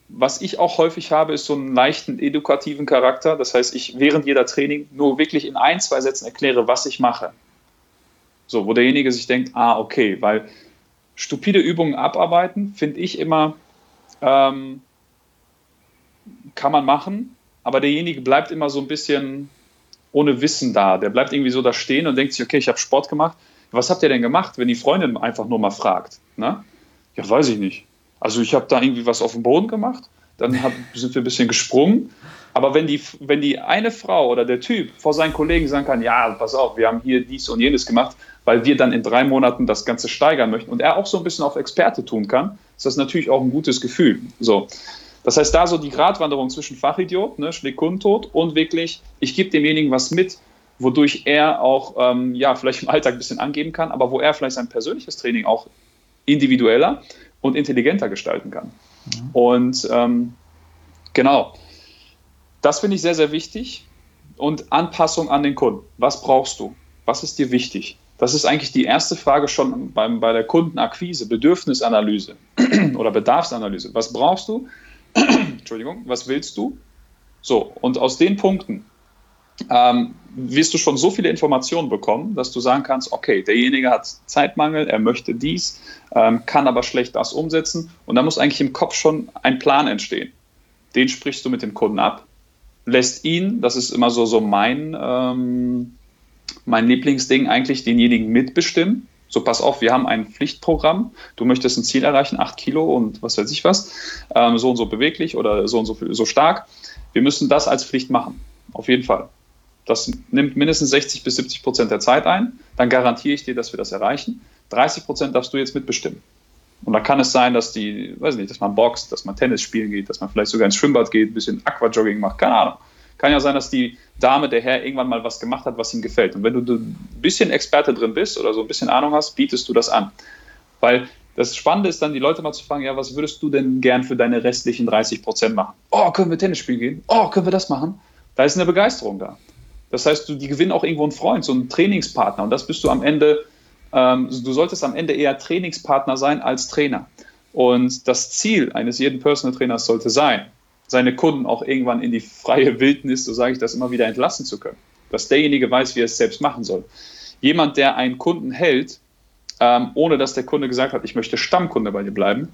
was ich auch häufig habe, ist so einen leichten edukativen Charakter. Das heißt, ich während jeder Training nur wirklich in ein, zwei Sätzen erkläre, was ich mache. So, wo derjenige sich denkt, ah, okay, weil stupide Übungen abarbeiten, finde ich immer, ähm, kann man machen, aber derjenige bleibt immer so ein bisschen ohne Wissen da. Der bleibt irgendwie so da stehen und denkt sich, okay, ich habe Sport gemacht. Was habt ihr denn gemacht, wenn die Freundin einfach nur mal fragt? Ne? Ja, weiß ich nicht. Also ich habe da irgendwie was auf dem Boden gemacht, dann hab, sind wir ein bisschen gesprungen. Aber wenn die, wenn die eine Frau oder der Typ vor seinen Kollegen sagen kann, ja, pass auf, wir haben hier dies und jenes gemacht, weil wir dann in drei Monaten das Ganze steigern möchten und er auch so ein bisschen auf Experte tun kann, ist das natürlich auch ein gutes Gefühl. So. Das heißt, da so die Gratwanderung zwischen Fachidiot, ne, schlägt Kundtod und wirklich, ich gebe demjenigen was mit, wodurch er auch, ähm, ja, vielleicht im Alltag ein bisschen angeben kann, aber wo er vielleicht sein persönliches Training auch individueller und intelligenter gestalten kann. Mhm. Und ähm, genau, das finde ich sehr, sehr wichtig. Und Anpassung an den Kunden. Was brauchst du? Was ist dir wichtig? Das ist eigentlich die erste Frage schon beim, bei der Kundenakquise, Bedürfnisanalyse [CLEARS THROAT] oder Bedarfsanalyse. Was brauchst du? Entschuldigung, was willst du? So, und aus den Punkten ähm, wirst du schon so viele Informationen bekommen, dass du sagen kannst, okay, derjenige hat Zeitmangel, er möchte dies, ähm, kann aber schlecht das umsetzen und da muss eigentlich im Kopf schon ein Plan entstehen. Den sprichst du mit dem Kunden ab, lässt ihn, das ist immer so, so mein, ähm, mein Lieblingsding, eigentlich denjenigen mitbestimmen. So, pass auf, wir haben ein Pflichtprogramm. Du möchtest ein Ziel erreichen, acht Kilo und was weiß ich was, ähm, so und so beweglich oder so und so, so stark. Wir müssen das als Pflicht machen. Auf jeden Fall. Das nimmt mindestens 60 bis 70 Prozent der Zeit ein. Dann garantiere ich dir, dass wir das erreichen. 30 Prozent darfst du jetzt mitbestimmen. Und da kann es sein, dass die, weiß nicht, dass man boxt, dass man Tennis spielen geht, dass man vielleicht sogar ins Schwimmbad geht, ein bisschen Aquajogging macht, keine Ahnung. Kann ja sein, dass die Dame, der Herr irgendwann mal was gemacht hat, was ihm gefällt. Und wenn du ein bisschen Experte drin bist oder so ein bisschen Ahnung hast, bietest du das an. Weil das Spannende ist dann, die Leute mal zu fragen, ja, was würdest du denn gern für deine restlichen 30 Prozent machen? Oh, können wir Tennis spielen gehen? Oh, können wir das machen? Da ist eine Begeisterung da. Das heißt, du, die gewinnen auch irgendwo einen Freund, so einen Trainingspartner. Und das bist du am Ende, ähm, du solltest am Ende eher Trainingspartner sein als Trainer. Und das Ziel eines jeden Personal Trainers sollte sein, seine Kunden auch irgendwann in die freie Wildnis, so sage ich das immer wieder, entlassen zu können. Dass derjenige weiß, wie er es selbst machen soll. Jemand, der einen Kunden hält, ähm, ohne dass der Kunde gesagt hat, ich möchte Stammkunde bei dir bleiben,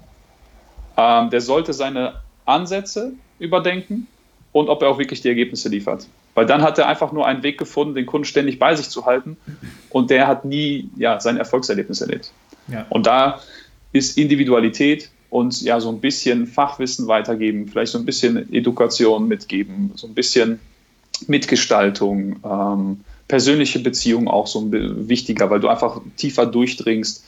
ähm, der sollte seine Ansätze überdenken und ob er auch wirklich die Ergebnisse liefert. Weil dann hat er einfach nur einen Weg gefunden, den Kunden ständig bei sich zu halten und der hat nie ja, sein Erfolgserlebnis erlebt. Ja. Und da ist Individualität und ja, so ein bisschen Fachwissen weitergeben, vielleicht so ein bisschen Education mitgeben, so ein bisschen Mitgestaltung, ähm, persönliche Beziehung auch so ein wichtiger, weil du einfach tiefer durchdringst.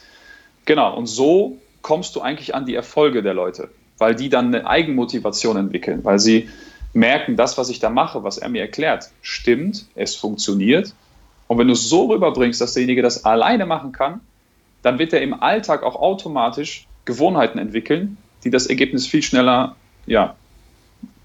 Genau, und so kommst du eigentlich an die Erfolge der Leute, weil die dann eine Eigenmotivation entwickeln, weil sie merken, das, was ich da mache, was er mir erklärt, stimmt, es funktioniert. Und wenn du es so rüberbringst, dass derjenige das alleine machen kann, dann wird er im Alltag auch automatisch Gewohnheiten entwickeln, die das Ergebnis viel schneller ja,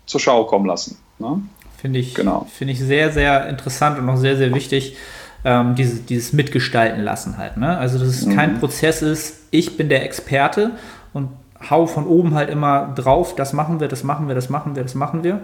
zur Schau kommen lassen. Ne? Finde ich, genau. Find ich sehr, sehr interessant und auch sehr, sehr wichtig, ähm, diese, dieses Mitgestalten lassen halt. Ne? Also, dass es mhm. kein Prozess ist, ich bin der Experte und hau von oben halt immer drauf, das machen wir, das machen wir, das machen wir, das machen wir.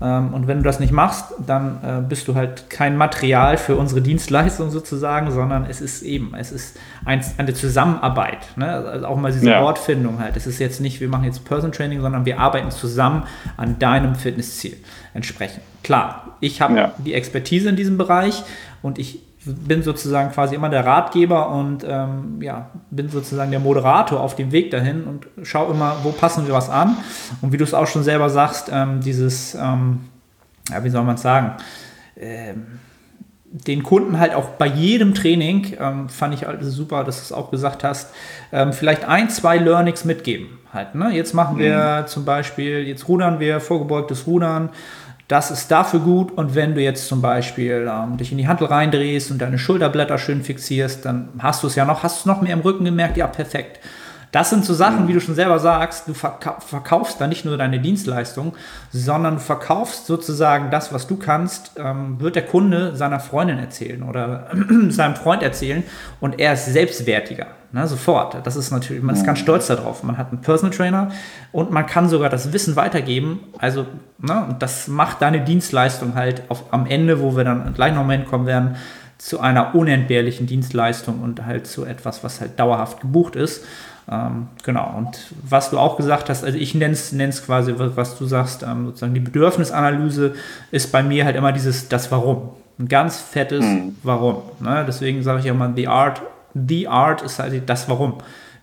Ähm, und wenn du das nicht machst, dann äh, bist du halt kein Material für unsere Dienstleistung sozusagen, sondern es ist eben, es ist ein, eine Zusammenarbeit. Ne? Also auch mal diese ja. Wortfindung halt. Es ist jetzt nicht, wir machen jetzt Person Training, sondern wir arbeiten zusammen an deinem Fitnessziel entsprechend. Klar, ich habe ja. die Expertise in diesem Bereich und ich bin sozusagen quasi immer der Ratgeber und ähm, ja, bin sozusagen der Moderator auf dem Weg dahin und schaue immer, wo passen wir was an. Und wie du es auch schon selber sagst, ähm, dieses, ähm, ja, wie soll man es sagen, ähm, den Kunden halt auch bei jedem Training, ähm, fand ich halt super, dass du es auch gesagt hast, ähm, vielleicht ein, zwei Learnings mitgeben. Halt, ne? Jetzt machen wir mhm. zum Beispiel, jetzt rudern wir, vorgebeugtes Rudern das ist dafür gut und wenn du jetzt zum Beispiel ähm, dich in die Handel reindrehst und deine Schulterblätter schön fixierst, dann hast du es ja noch, hast du es noch mehr im Rücken gemerkt, ja perfekt. Das sind so Sachen, wie du schon selber sagst, du verkaufst da nicht nur deine Dienstleistung, sondern du verkaufst sozusagen das, was du kannst, ähm, wird der Kunde seiner Freundin erzählen oder [CLEARS THROAT] seinem Freund erzählen und er ist selbstwertiger. Ne, sofort. Das ist natürlich, man ist ganz stolz darauf. Man hat einen Personal Trainer und man kann sogar das Wissen weitergeben. Also, ne, das macht deine Dienstleistung halt auf, am Ende, wo wir dann gleich noch mal hinkommen werden, zu einer unentbehrlichen Dienstleistung und halt zu etwas, was halt dauerhaft gebucht ist. Ähm, genau, und was du auch gesagt hast, also ich nenne es quasi, was du sagst, ähm, sozusagen die Bedürfnisanalyse ist bei mir halt immer dieses, das Warum. Ein ganz fettes mhm. Warum. Ne? Deswegen sage ich ja immer, the art, the art ist halt das Warum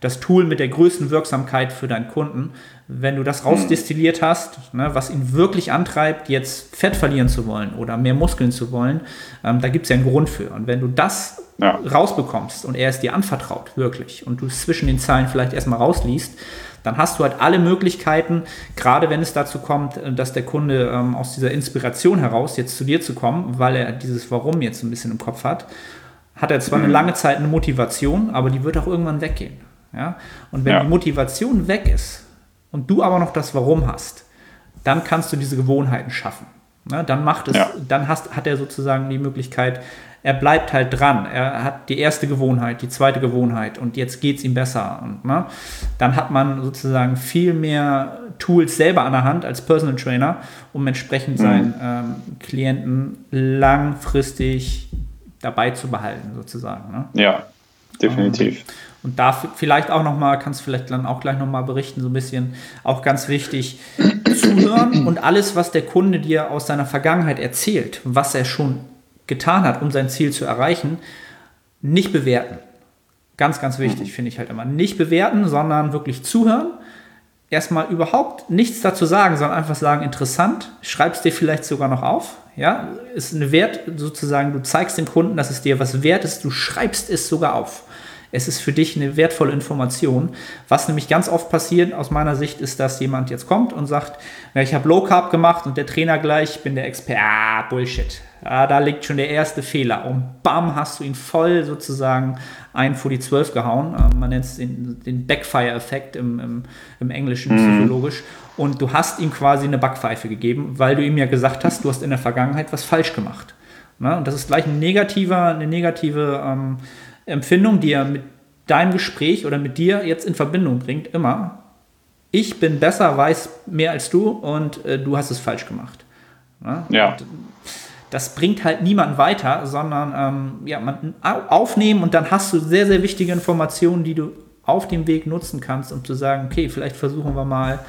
das Tool mit der größten Wirksamkeit für deinen Kunden. Wenn du das rausdestilliert hast, ne, was ihn wirklich antreibt, jetzt Fett verlieren zu wollen oder mehr Muskeln zu wollen, ähm, da gibt es ja einen Grund für. Und wenn du das ja. rausbekommst und er es dir anvertraut, wirklich, und du es zwischen den Zeilen vielleicht erstmal rausliest, dann hast du halt alle Möglichkeiten, gerade wenn es dazu kommt, äh, dass der Kunde ähm, aus dieser Inspiration heraus jetzt zu dir zu kommen, weil er dieses Warum jetzt ein bisschen im Kopf hat, hat er zwar eine mhm. lange Zeit eine Motivation, aber die wird auch irgendwann weggehen. Ja? Und wenn ja. die Motivation weg ist und du aber noch das Warum hast, dann kannst du diese Gewohnheiten schaffen. Ne? Dann macht es, ja. dann hast, hat er sozusagen die Möglichkeit, er bleibt halt dran. Er hat die erste Gewohnheit, die zweite Gewohnheit und jetzt geht es ihm besser. Und, ne? Dann hat man sozusagen viel mehr Tools selber an der Hand als Personal Trainer, um entsprechend mhm. seinen ähm, Klienten langfristig dabei zu behalten, sozusagen. Ne? Ja, definitiv. Und, und da vielleicht auch nochmal, kannst vielleicht dann auch gleich nochmal berichten, so ein bisschen auch ganz wichtig, zuhören und alles, was der Kunde dir aus seiner Vergangenheit erzählt, was er schon getan hat, um sein Ziel zu erreichen, nicht bewerten. Ganz, ganz wichtig, finde ich halt immer. Nicht bewerten, sondern wirklich zuhören. Erstmal überhaupt nichts dazu sagen, sondern einfach sagen, interessant, schreibst dir vielleicht sogar noch auf. Ja, ist eine Wert sozusagen, du zeigst dem Kunden, dass es dir was wert ist, du schreibst es sogar auf es ist für dich eine wertvolle Information. Was nämlich ganz oft passiert aus meiner Sicht ist, dass jemand jetzt kommt und sagt, na, ich habe Low Carb gemacht und der Trainer gleich, ich bin der Experte. Ah, Bullshit. Ah, da liegt schon der erste Fehler. Und bam, hast du ihn voll sozusagen ein vor die Zwölf gehauen. Ähm, man nennt es den, den Backfire-Effekt im, im, im, Englischen mhm. psychologisch. Und du hast ihm quasi eine Backpfeife gegeben, weil du ihm ja gesagt hast, du hast in der Vergangenheit was falsch gemacht. Na, und das ist gleich ein negativer, eine negative ähm, Empfindung, die er mit deinem Gespräch oder mit dir jetzt in Verbindung bringt, immer, ich bin besser, weiß mehr als du und äh, du hast es falsch gemacht. Ja. ja. das bringt halt niemanden weiter, sondern ähm, ja, man aufnehmen und dann hast du sehr, sehr wichtige Informationen, die du auf dem Weg nutzen kannst, um zu sagen, okay, vielleicht versuchen wir mal,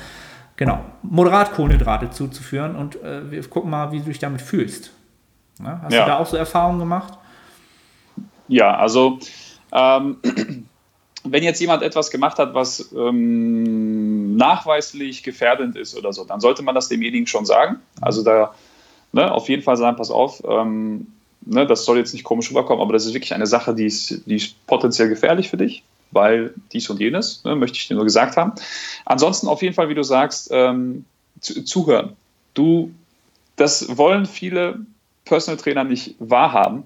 genau, moderat Kohlenhydrate zuzuführen und äh, wir gucken mal, wie du dich damit fühlst. Ja, hast ja. du da auch so Erfahrungen gemacht? Ja, also ähm, [CLEARS THROAT] wenn jetzt jemand etwas gemacht hat, was ähm, nachweislich gefährdend ist oder so, dann sollte man das demjenigen schon sagen. Also da ne, auf jeden Fall sagen, pass auf, ähm, ne, das soll jetzt nicht komisch rüberkommen, aber das ist wirklich eine Sache, die ist, die ist potenziell gefährlich für dich, weil dies und jenes, ne, möchte ich dir nur gesagt haben. Ansonsten auf jeden Fall, wie du sagst, ähm, zu, zuhören. Du, das wollen viele Personal Trainer nicht wahrhaben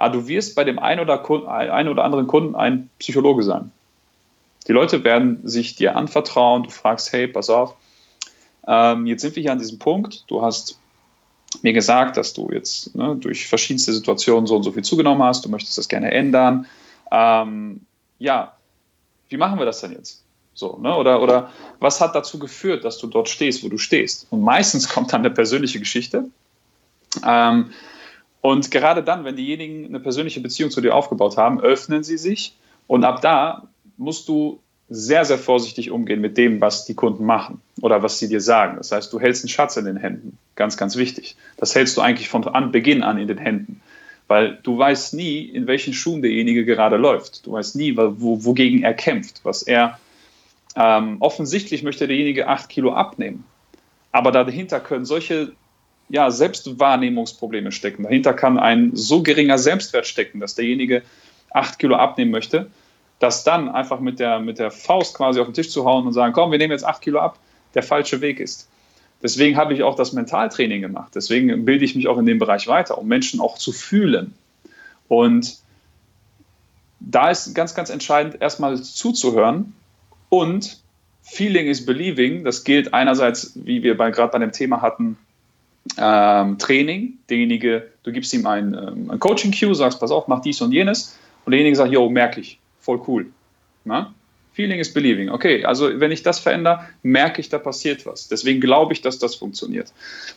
ah, du wirst bei dem einen oder, einen oder anderen Kunden ein Psychologe sein. Die Leute werden sich dir anvertrauen, du fragst, hey, pass auf, ähm, jetzt sind wir hier an diesem Punkt, du hast mir gesagt, dass du jetzt ne, durch verschiedenste Situationen so und so viel zugenommen hast, du möchtest das gerne ändern. Ähm, ja, wie machen wir das denn jetzt? So, ne? oder, oder was hat dazu geführt, dass du dort stehst, wo du stehst? Und meistens [LAUGHS] kommt dann eine persönliche Geschichte. Ähm, und gerade dann, wenn diejenigen eine persönliche Beziehung zu dir aufgebaut haben, öffnen sie sich. Und ab da musst du sehr, sehr vorsichtig umgehen mit dem, was die Kunden machen oder was sie dir sagen. Das heißt, du hältst einen Schatz in den Händen. Ganz, ganz wichtig. Das hältst du eigentlich von Anbeginn an in den Händen. Weil du weißt nie, in welchen Schuhen derjenige gerade läuft. Du weißt nie, wo, wogegen er kämpft. Was er ähm, offensichtlich möchte derjenige acht Kilo abnehmen. Aber dahinter können solche ja, Selbstwahrnehmungsprobleme stecken. Dahinter kann ein so geringer Selbstwert stecken, dass derjenige acht Kilo abnehmen möchte, dass dann einfach mit der, mit der Faust quasi auf den Tisch zu hauen und sagen, komm, wir nehmen jetzt acht Kilo ab, der falsche Weg ist. Deswegen habe ich auch das Mentaltraining gemacht. Deswegen bilde ich mich auch in dem Bereich weiter, um Menschen auch zu fühlen. Und da ist ganz, ganz entscheidend, erstmal zuzuhören Und Feeling is Believing, das gilt einerseits, wie wir gerade bei dem Thema hatten, ähm, Training. Derjenige, du gibst ihm ein, ähm, ein Coaching-Cue, sagst, pass auf, mach dies und jenes. Und derjenige sagt, yo, merke ich, voll cool. Na? Feeling is believing. Okay, also wenn ich das verändere, merke ich, da passiert was. Deswegen glaube ich, dass das funktioniert.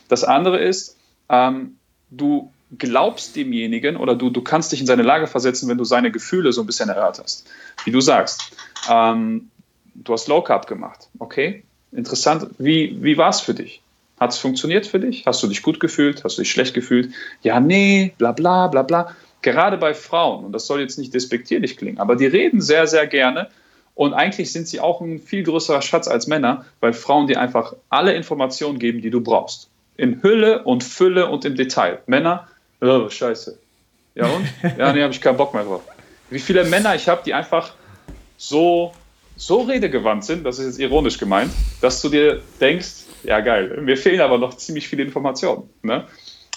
Das andere ist, ähm, du glaubst demjenigen oder du, du kannst dich in seine Lage versetzen, wenn du seine Gefühle so ein bisschen erhört hast. Wie du sagst, ähm, du hast Low Carb gemacht. Okay, interessant. Wie, wie war es für dich? Hat es funktioniert für dich? Hast du dich gut gefühlt? Hast du dich schlecht gefühlt? Ja, nee, bla bla bla bla. Gerade bei Frauen, und das soll jetzt nicht despektierlich klingen, aber die reden sehr, sehr gerne und eigentlich sind sie auch ein viel größerer Schatz als Männer, weil Frauen dir einfach alle Informationen geben, die du brauchst. In Hülle und Fülle und im Detail. Männer, oh, scheiße. Ja und? [LAUGHS] Ja, nee, habe ich keinen Bock mehr drauf. Wie viele Männer ich habe, die einfach so, so redegewandt sind, das ist jetzt ironisch gemeint, dass du dir denkst, ja geil, mir fehlen aber noch ziemlich viele Informationen. Ne?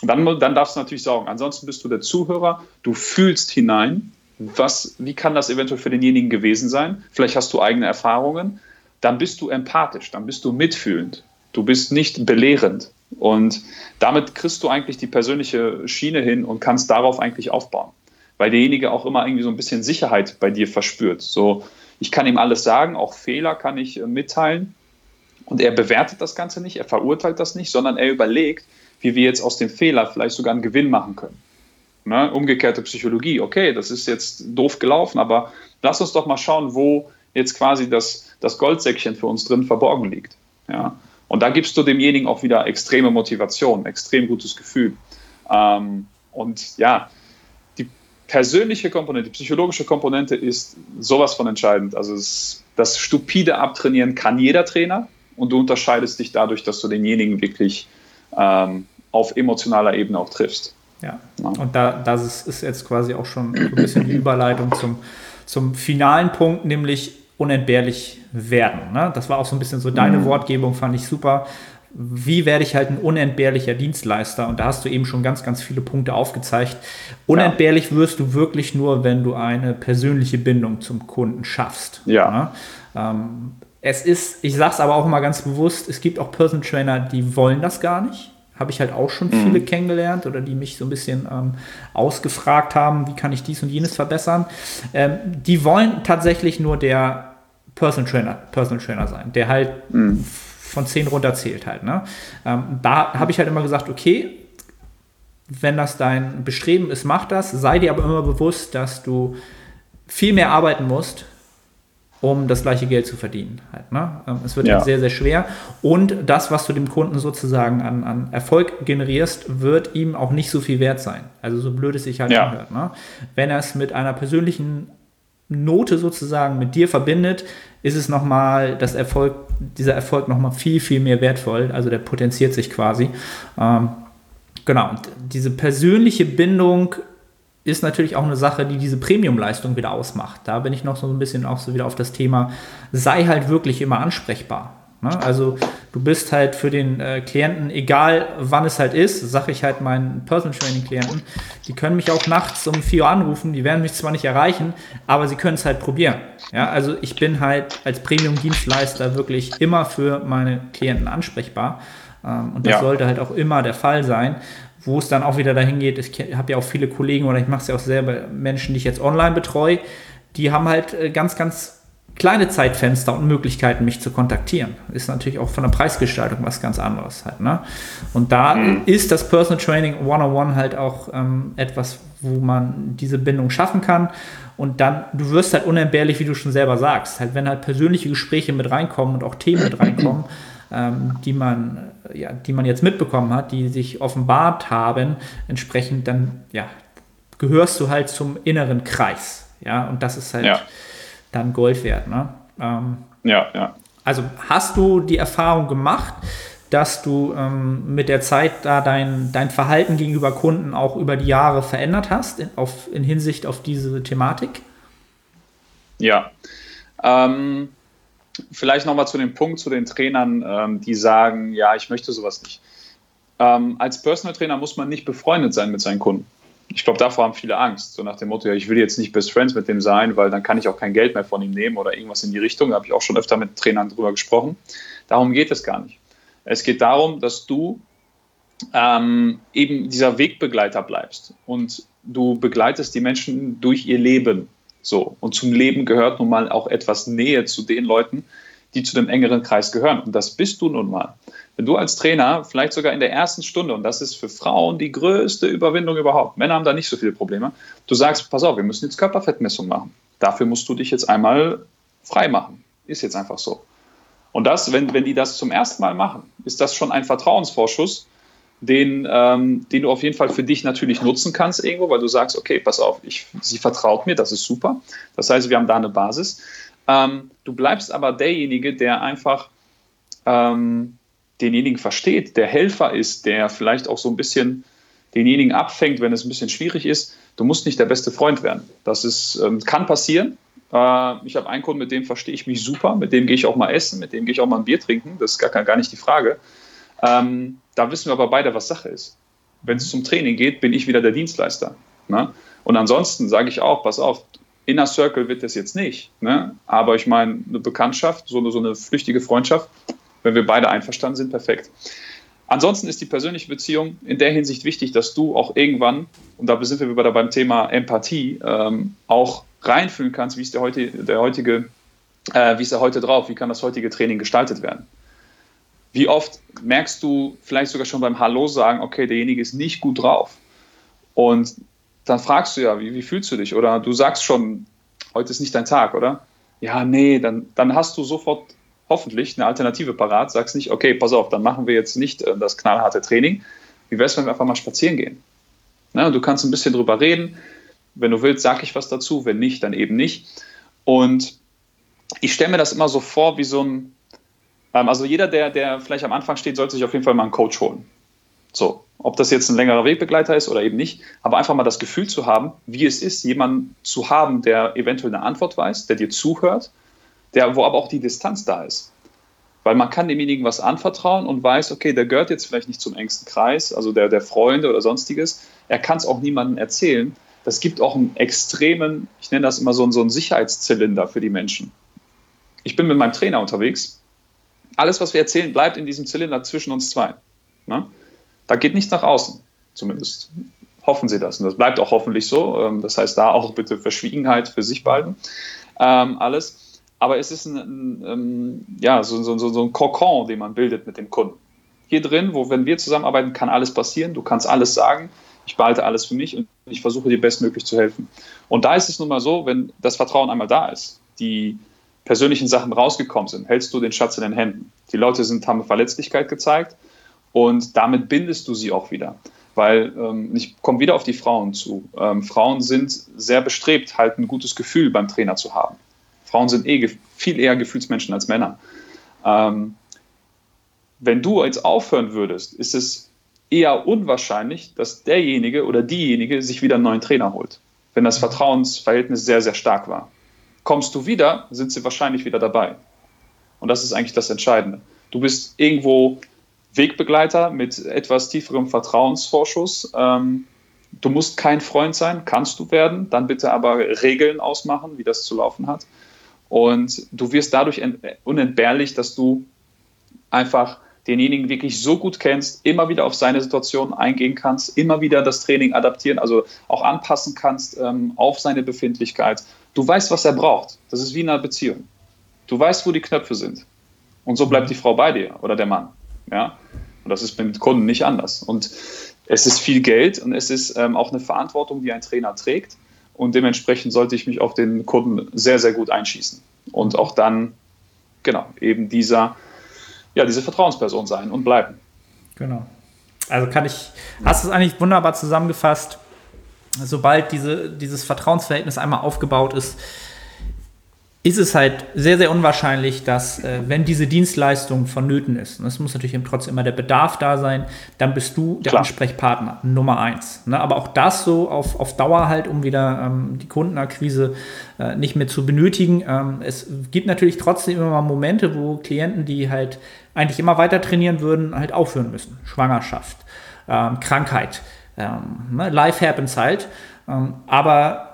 Dann, dann darfst du natürlich sagen, ansonsten bist du der Zuhörer, du fühlst hinein was, wie kann das eventuell für denjenigen gewesen sein? Vielleicht hast du eigene Erfahrungen. Dann bist du empathisch, dann bist du mitfühlend. Du bist nicht belehrend. Und damit kriegst du eigentlich die persönliche Schiene hin und kannst darauf eigentlich aufbauen. Weil derjenige auch immer irgendwie so ein bisschen Sicherheit bei dir verspürt. So, ich kann ihm alles sagen, auch Fehler kann ich äh, mitteilen. Und er bewertet das Ganze nicht, er verurteilt das nicht, sondern er überlegt, wie wir jetzt aus dem Fehler vielleicht sogar einen Gewinn machen können. Ne? Umgekehrte Psychologie, okay, das ist jetzt doof gelaufen, aber lass uns doch mal schauen, wo jetzt quasi das, das Goldsäckchen für uns drin verborgen liegt. Ja? Und da gibst du demjenigen auch wieder extreme Motivation, extrem gutes Gefühl. Ähm, und ja, persönliche Komponente, die psychologische Komponente ist sowas von entscheidend. Also es, das stupide Abtrainieren kann jeder Trainer und du unterscheidest dich dadurch, dass du denjenigen wirklich ähm, auf emotionaler Ebene auch triffst. Ja, und da, das ist, ist jetzt quasi auch schon ein bisschen die Überleitung zum, zum finalen Punkt, nämlich unentbehrlich werden. Ne? Das war auch so ein bisschen so deine mhm. Wortgebung, fand ich super. Wie werde ich halt ein unentbehrlicher Dienstleister? Und da hast du eben schon ganz, ganz viele Punkte aufgezeigt. Unentbehrlich ja. wirst du wirklich nur, wenn du eine persönliche Bindung zum Kunden schaffst. Ja. Ne? Ähm, es ist, ich sage es aber auch mal ganz bewusst, es gibt auch Person Trainer, die wollen das gar nicht habe ich halt auch schon mhm. viele kennengelernt oder die mich so ein bisschen ähm, ausgefragt haben, wie kann ich dies und jenes verbessern. Ähm, die wollen tatsächlich nur der Personal Trainer, Personal Trainer sein, der halt mhm. Von 10 runter zählt halt. Ne? Ähm, da habe ich halt immer gesagt, okay, wenn das dein Bestreben ist, mach das. Sei dir aber immer bewusst, dass du viel mehr arbeiten musst, um das gleiche Geld zu verdienen. Halt, ne? Ähm, es wird ja. halt sehr, sehr schwer. Und das, was du dem Kunden sozusagen an, an Erfolg generierst, wird ihm auch nicht so viel wert sein. Also so blöd es sich halt ja. anhört. Ne? Wenn er es mit einer persönlichen Note sozusagen mit dir verbindet, ist es nochmal, das Erfolg, dieser Erfolg nochmal viel, viel mehr wertvoll. Also der potenziert sich quasi. Ähm, genau, und diese persönliche Bindung ist natürlich auch eine Sache, die diese Premium-Leistung wieder ausmacht. Da bin ich noch so ein bisschen auch so wieder auf das Thema, sei halt wirklich immer ansprechbar. Ne? Also du bist halt für den äh, Klienten, egal wann es halt ist, sage ich halt meinen Personal Training Klienten, die können mich auch nachts um 4 Uhr anrufen, die werden mich zwar nicht erreichen, aber sie können es halt probieren. Ja, also ich bin halt als Premium-Dienstleister wirklich immer für meine Klienten ansprechbar. Ähm, und das ja. sollte halt auch immer der Fall sein wo es dann auch wieder dahin geht, ich habe ja auch viele Kollegen oder ich mache es ja auch selber, Menschen, die ich jetzt online betreue, die haben halt äh, ganz, ganz kleine Zeitfenster und Möglichkeiten, mich zu kontaktieren. Ist natürlich auch von der Preisgestaltung was ganz anderes halt. Ne? Und da mhm. ist das Personal Training One-on-One halt auch ähm, etwas, wo man diese Bindung schaffen kann. Und dann, du wirst halt unentbehrlich, wie du schon selber sagst. Halt, wenn halt persönliche Gespräche mit reinkommen und auch Themen mit reinkommen, [CLEARS THROAT] ähm, die, man, ja, die man jetzt mitbekommen hat, die sich offenbart haben, entsprechend dann ja, gehörst du halt zum inneren Kreis. Ja, und das ist halt ja. Dann Gold wert. Ne? Ähm, ja, ja. Also hast du die Erfahrung gemacht, dass du ähm, mit der Zeit da dein, dein Verhalten gegenüber Kunden auch über die Jahre verändert hast, in, auf, in Hinsicht auf diese Thematik? Ja. Ähm, vielleicht nochmal zu dem Punkt, zu den Trainern, ähm, die sagen, ja, ich möchte sowas nicht. Ähm, als Personal Trainer muss man nicht befreundet sein mit seinen Kunden. Ich glaube, davor haben viele Angst. So nach dem Motto, ja, ich will jetzt nicht Best Friends mit dem sein, weil dann kann ich auch kein Geld mehr von ihm nehmen oder irgendwas in die Richtung. Da habe ich auch schon öfter mit Trainern drüber gesprochen. Darum geht es gar nicht. Es geht darum, dass du ähm, eben dieser Wegbegleiter bleibst und du begleitest die Menschen durch ihr Leben. So. Und zum Leben gehört nun mal auch etwas Nähe zu den Leuten, die zu dem engeren Kreis gehören. Und das bist du nun mal. Wenn du als Trainer vielleicht sogar in der ersten Stunde, und das ist für Frauen die größte Überwindung überhaupt, Männer haben da nicht so viele Probleme, du sagst, pass auf, wir müssen jetzt Körperfettmessung machen. Dafür musst du dich jetzt einmal frei machen. Ist jetzt einfach so. Und das, wenn, wenn die das zum ersten Mal machen, ist das schon ein Vertrauensvorschuss, den, ähm, den du auf jeden Fall für dich natürlich nutzen kannst irgendwo, weil du sagst, okay, pass auf, ich, sie vertraut mir, das ist super. Das heißt, wir haben da eine Basis. Ähm, du bleibst aber derjenige, der einfach ähm, denjenigen versteht, der Helfer ist, der vielleicht auch so ein bisschen denjenigen abfängt, wenn es ein bisschen schwierig ist. Du musst nicht der beste Freund werden. Das ist, ähm, kann passieren. Äh, ich habe einen Kunden, mit dem verstehe ich mich super, mit dem gehe ich auch mal essen, mit dem gehe ich auch mal ein Bier trinken. Das ist gar, gar nicht die Frage. Ähm, da wissen wir aber beide, was Sache ist. Wenn es zum Training geht, bin ich wieder der Dienstleister. Ne? Und ansonsten sage ich auch, pass auf, Inner Circle wird das jetzt nicht. Ne? Aber ich meine, eine Bekanntschaft, so so eine flüchtige Freundschaft, wenn wir beide einverstanden sind, perfekt. Ansonsten ist die persönliche Beziehung in der Hinsicht wichtig, dass du auch irgendwann, und da sind wir wieder beim Thema Empathie, ähm, auch reinfühlen kannst, wie ist der, heute, der heutige, äh, wie ist er heute drauf, wie kann das heutige Training gestaltet werden. Wie oft merkst du vielleicht sogar schon beim Hallo sagen, okay, derjenige ist nicht gut drauf. Und dann fragst du ja, wie, wie fühlst du dich? Oder du sagst schon, heute ist nicht dein Tag, oder? Ja, nee, dann, dann hast du sofort hoffentlich eine Alternative parat, sagst nicht, okay, pass auf, dann machen wir jetzt nicht äh, das knallharte Training. Wie wäre es, wenn wir einfach mal spazieren gehen? Na, du kannst ein bisschen drüber reden. Wenn du willst, sag ich was dazu. Wenn nicht, dann eben nicht. Und ich stelle mir das immer so vor, wie so ein, ähm, also jeder, der, der vielleicht am Anfang steht, sollte sich auf jeden Fall mal einen Coach holen. So, ob das jetzt ein längerer Wegbegleiter ist oder eben nicht, aber einfach mal das Gefühl zu haben, wie es ist, jemanden zu haben, der eventuell eine Antwort weiß, der dir zuhört, der, wo aber auch die Distanz da ist. Weil man kann demjenigen was anvertrauen und weiß, okay, der gehört jetzt vielleicht nicht zum engsten Kreis, also der, der Freunde oder sonstiges. Er kann es auch niemandem erzählen. Das gibt auch einen extremen, ich nenne das immer so, so einen Sicherheitszylinder für die Menschen. Ich bin mit meinem Trainer unterwegs. Alles, was wir erzählen, bleibt in diesem Zylinder zwischen uns zwei. Ne? Da geht nichts nach außen, zumindest hoffen Sie das. Und das bleibt auch hoffentlich so. Ähm, das heißt, da auch bitte Verschwiegenheit für sich behalten. Ähm, alles. Aber es ist ein, ein, ein ähm, ja, so, so, so, ein Kokon, den man bildet mit dem Kunden. Hier drin, wo, wenn wir zusammenarbeiten, kann alles passieren. Du kannst alles sagen. Ich behalte alles für mich und ich versuche dir bestmöglich zu helfen. Und da ist es nun mal so, wenn das Vertrauen einmal da ist, die persönlichen Sachen rausgekommen sind, hältst du den Schatz in den Händen. Die Leute sind, haben Verletzlichkeit gezeigt und damit bindest du sie auch wieder. Weil ähm, ich komme wieder auf die Frauen zu. Ähm, Frauen sind sehr bestrebt, halt ein gutes Gefühl beim Trainer zu haben. Frauen sind eh viel eher Gefühlsmenschen als Männer. Ähm, wenn du jetzt aufhören würdest, ist es eher unwahrscheinlich, dass derjenige oder diejenige sich wieder einen neuen Trainer holt, wenn das Vertrauensverhältnis sehr, sehr stark war. Kommst du wieder, sind sie wahrscheinlich wieder dabei. Und das ist eigentlich das Entscheidende. Du bist irgendwo Wegbegleiter mit etwas tieferem Vertrauensvorschuss. Ähm, du musst kein Freund sein, kannst du werden, dann bitte aber Regeln ausmachen, wie das zu laufen hat. Und du wirst dadurch unentbehrlich, dass du einfach denjenigen wirklich so gut kennst, immer wieder auf seine Situation eingehen kannst, immer wieder das Training adaptieren, also auch anpassen kannst ähm, auf seine Befindlichkeit. Du weißt, was er braucht. Das ist wie in einer Beziehung. Du weißt, wo die Knöpfe sind. Und so bleibt die Frau bei dir oder der Mann. Ja? Und das ist mit Kunden nicht anders. Und es ist viel Geld und es ist ähm, auch eine Verantwortung, die ein Trainer trägt. Und dementsprechend sollte ich mich auf den Kunden sehr, sehr gut einschießen. Und auch dann, genau, eben dieser, ja, diese Vertrauensperson sein und bleiben. Genau. Also kann ich, hast du es eigentlich wunderbar zusammengefasst. Sobald diese, dieses Vertrauensverhältnis einmal aufgebaut ist, ist es halt sehr, sehr unwahrscheinlich, dass, äh, wenn diese Dienstleistung vonnöten ist, und es muss natürlich trotzdem immer der Bedarf da sein, dann bist du der Klar. Ansprechpartner Nummer eins. Ne? Aber auch das so auf, auf Dauer halt, um wieder ähm, die Kundenakquise äh, nicht mehr zu benötigen. Ähm, es gibt natürlich trotzdem immer mal Momente, wo Klienten, die halt eigentlich immer weiter trainieren würden, halt aufhören müssen. Schwangerschaft, ähm, Krankheit, ähm, ne, life happens halt. Ähm, aber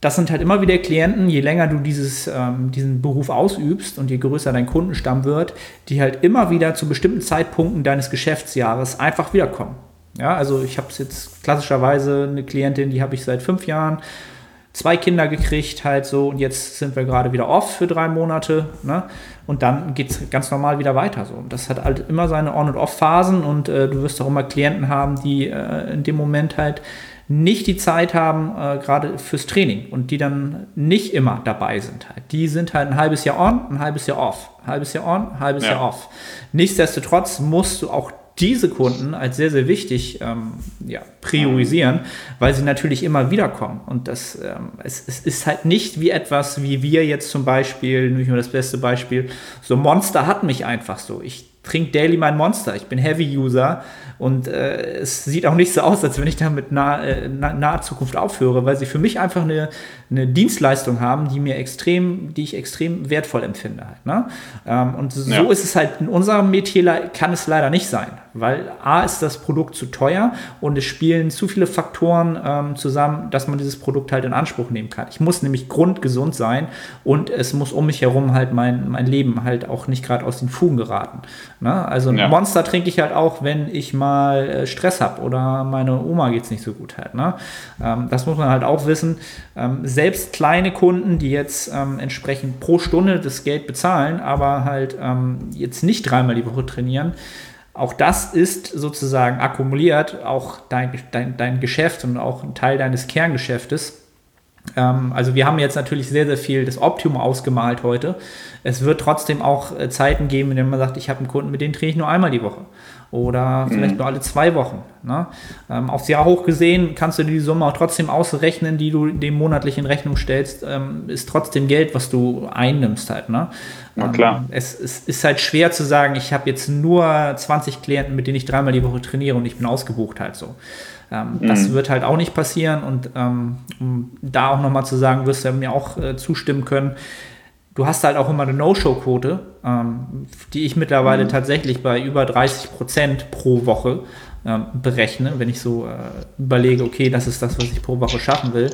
das sind halt immer wieder Klienten, je länger du dieses, ähm, diesen Beruf ausübst und je größer dein Kundenstamm wird, die halt immer wieder zu bestimmten Zeitpunkten deines Geschäftsjahres einfach wiederkommen. Ja, also ich habe jetzt klassischerweise eine Klientin, die habe ich seit fünf Jahren, zwei Kinder gekriegt, halt so, und jetzt sind wir gerade wieder off für drei Monate, ne? Und dann geht es ganz normal wieder weiter so. Und das hat halt immer seine On- und Off-Phasen und äh, du wirst auch immer Klienten haben, die äh, in dem Moment halt nicht die Zeit haben, äh, gerade fürs Training und die dann nicht immer dabei sind. Halt. Die sind halt ein halbes Jahr on, ein halbes Jahr off. Halbes Jahr on, halbes ja. Jahr off. Nichtsdestotrotz musst du auch diese Kunden als sehr, sehr wichtig ähm, ja, priorisieren, weil sie natürlich immer wieder kommen. Und das, ähm, es, es, ist halt nicht wie etwas, wie wir jetzt zum Beispiel, nicht nur das beste Beispiel, so Monster hat mich einfach so. Ich trinke daily mein Monster. Ich bin Heavy-User und äh, es sieht auch nicht so aus, als wenn ich damit nah, äh, nahe Zukunft aufhöre, weil sie für mich einfach eine, eine Dienstleistung haben, die mir extrem, die ich extrem wertvoll empfinde. Halt, ne? ähm, und so ja. ist es halt in unserem Metier kann es leider nicht sein, weil A ist das Produkt zu teuer und es spielen zu viele Faktoren ähm, zusammen, dass man dieses Produkt halt in Anspruch nehmen kann. Ich muss nämlich grundgesund sein und es muss um mich herum halt mein, mein Leben halt auch nicht gerade aus den Fugen geraten. Ne? Also ein ja. Monster trinke ich halt auch, wenn ich mal äh, Stress habe oder meine Oma geht es nicht so gut halt. Ne? Ähm, das muss man halt auch wissen. Ähm, selbst kleine Kunden, die jetzt ähm, entsprechend pro Stunde das Geld bezahlen, aber halt ähm, jetzt nicht dreimal die Woche trainieren, auch das ist sozusagen akkumuliert, auch dein, dein, dein Geschäft und auch ein Teil deines Kerngeschäftes. Ähm, also wir haben jetzt natürlich sehr, sehr viel das Optimum ausgemalt heute. Es wird trotzdem auch äh, Zeiten geben, in denen man sagt, ich habe einen Kunden, mit dem trainiere ich nur einmal die Woche oder mhm. vielleicht nur alle zwei Wochen. Ne? Ähm, aufs Jahr hoch gesehen kannst du die Summe auch trotzdem ausrechnen, die du dem monatlich in Rechnung stellst, ähm, ist trotzdem Geld, was du einnimmst halt. Ne? Na klar. Ähm, es, es, ist halt schwer zu sagen, ich habe jetzt nur 20 Klienten, mit denen ich dreimal die Woche trainiere und ich bin ausgebucht halt so. Ähm, mhm. Das wird halt auch nicht passieren und ähm, um da auch nochmal zu sagen, wirst du mir auch äh, zustimmen können, du hast halt auch immer eine No-Show-Quote, ähm, die ich mittlerweile mhm. tatsächlich bei über 30 Prozent pro Woche ähm, berechne, wenn ich so äh, überlege, okay, das ist das, was ich pro Woche schaffen will.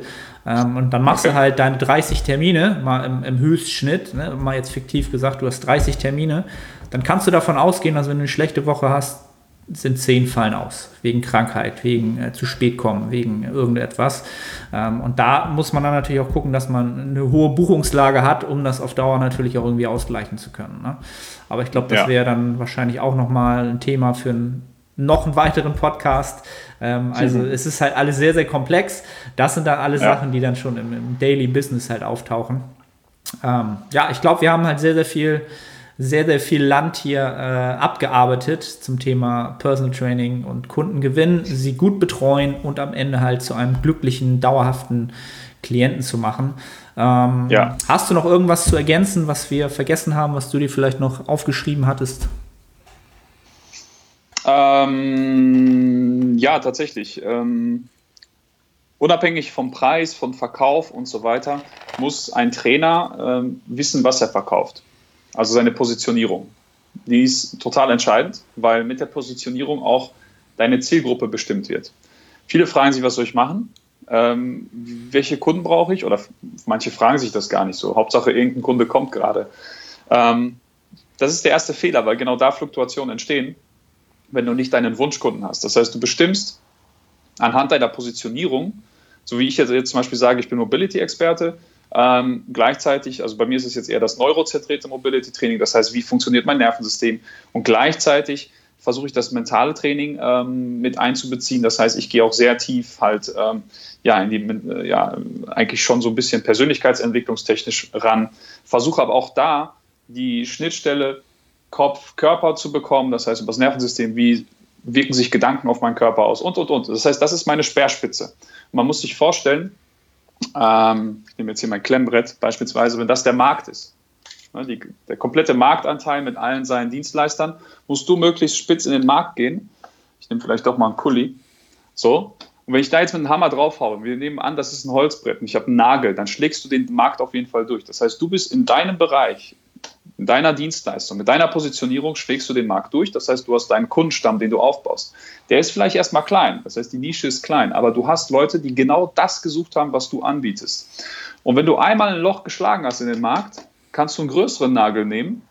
Ähm, und dann machst okay. du halt deine 30 Termine, mal im, im Höchstschnitt, ne, mal jetzt fiktiv gesagt, du hast 30 Termine, dann kannst du davon ausgehen, dass wenn du eine schlechte Woche hast, sind zehn fallen aus, wegen Krankheit, wegen äh, zu spät kommen, wegen irgendetwas. Ähm, und da muss man dann natürlich auch gucken, dass man eine hohe Buchungslage hat, um das auf Dauer natürlich auch irgendwie ausgleichen zu können. Ne? Aber ich glaube, das ja. wäre dann wahrscheinlich auch nochmal ein Thema für einen, noch einen weiteren Podcast. Ähm, also mhm. es ist halt alles sehr, sehr komplex. Das sind dann alle ja. Sachen, die dann schon im, im Daily Business halt auftauchen. Ähm, ja, ich glaube, wir haben halt sehr, sehr viel sehr, sehr viel Land hier äh, abgearbeitet zum Thema Personal Training und Kundengewinn, sie gut betreuen und am Ende halt zu einem glücklichen, dauerhaften Klienten zu machen. Ähm, ja. Hast du noch irgendwas zu ergänzen, was wir vergessen haben, was du dir vielleicht noch aufgeschrieben hattest? Ähm, ja, tatsächlich. Ähm, unabhängig vom Preis, vom Verkauf und so weiter, muss ein Trainer ähm, wissen, was er verkauft also seine Positionierung. Die ist total entscheidend, weil mit der Positionierung auch deine Zielgruppe bestimmt wird. Viele fragen sich, was soll ich machen? Ähm, welche Kunden brauche ich? Oder manche fragen sich das gar nicht so. Hauptsache, irgendein Kunde kommt gerade. Ähm, das ist der erste Fehler, weil genau da Fluktuationen entstehen, wenn du nicht deinen Wunschkunden hast. Das heißt, du bestimmst anhand deiner Positionierung, so wie ich jetzt, jetzt zum Beispiel sage, ich bin Mobility-Experte, ähm, gleichzeitig, also bei mir ist es jetzt eher das neurozentrierte Mobility Training, das heißt, wie funktioniert mein Nervensystem und gleichzeitig versuche ich das mentale Training ähm, mit einzubeziehen. Das heißt, ich gehe auch sehr tief halt ähm, ja in die äh, ja eigentlich schon so ein bisschen persönlichkeitsentwicklungstechnisch ran. Versuche aber auch da die Schnittstelle Kopf Körper zu bekommen. Das heißt über das Nervensystem, wie wirken sich Gedanken auf meinen Körper aus und und und. Das heißt, das ist meine Speerspitze. man muss sich vorstellen, ähm, ich nehme jetzt hier mein Klemmbrett beispielsweise, wenn das der Markt ist, ne, die, der komplette Marktanteil mit allen seinen Dienstleistern, musst du möglichst spitz in den Markt gehen. Ich nehme vielleicht doch mal einen Kuli. So. Und wenn ich da jetzt mit einem Hammer draufhaue, wir nehmen an, das ist ein Holzbrett und ich habe einen Nagel, dann schlägst du den Markt auf jeden Fall durch. Das heißt, du bist in deinem Bereich in deiner Dienstleistung, mit deiner Positionierung schlägst du den Markt durch. Das heißt, du hast deinen Kundenstamm, den du aufbaust. Der ist vielleicht erstmal klein. Das heißt, die Nische ist klein. Aber du hast Leute, die genau das gesucht haben, was du anbietest. Und wenn du einmal ein Loch geschlagen hast in den Markt, kannst du einen größeren Nagel nehmen,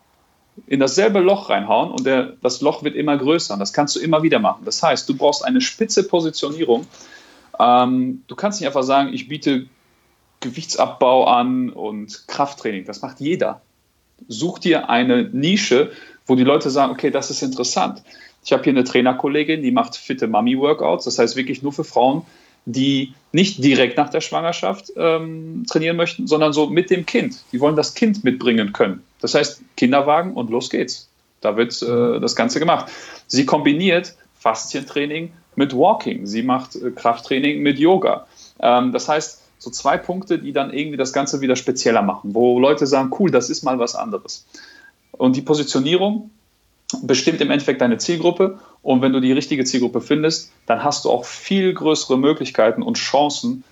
in dasselbe Loch reinhauen und der, das Loch wird immer größer. Und das kannst du immer wieder machen. Das heißt, du brauchst eine spitze Positionierung. Ähm, du kannst nicht einfach sagen, ich biete Gewichtsabbau an und Krafttraining. Das macht jeder. Such dir eine Nische, wo die Leute sagen, okay, das ist interessant. Ich habe hier eine Trainerkollegin, die macht fitte Mummy-Workouts, das heißt wirklich nur für Frauen, die nicht direkt nach der Schwangerschaft ähm, trainieren möchten, sondern so mit dem Kind. Die wollen das Kind mitbringen können. Das heißt, Kinderwagen und los geht's. Da wird äh, das Ganze gemacht. Sie kombiniert Faszientraining mit Walking. Sie macht äh, Krafttraining mit Yoga. Ähm, das heißt, so zwei Punkte, die dann irgendwie das Ganze wieder spezieller machen, wo Leute sagen, cool, das ist mal was anderes. Und die Positionierung bestimmt im Endeffekt deine Zielgruppe. Und wenn du die richtige Zielgruppe findest, dann hast du auch viel größere Möglichkeiten und Chancen,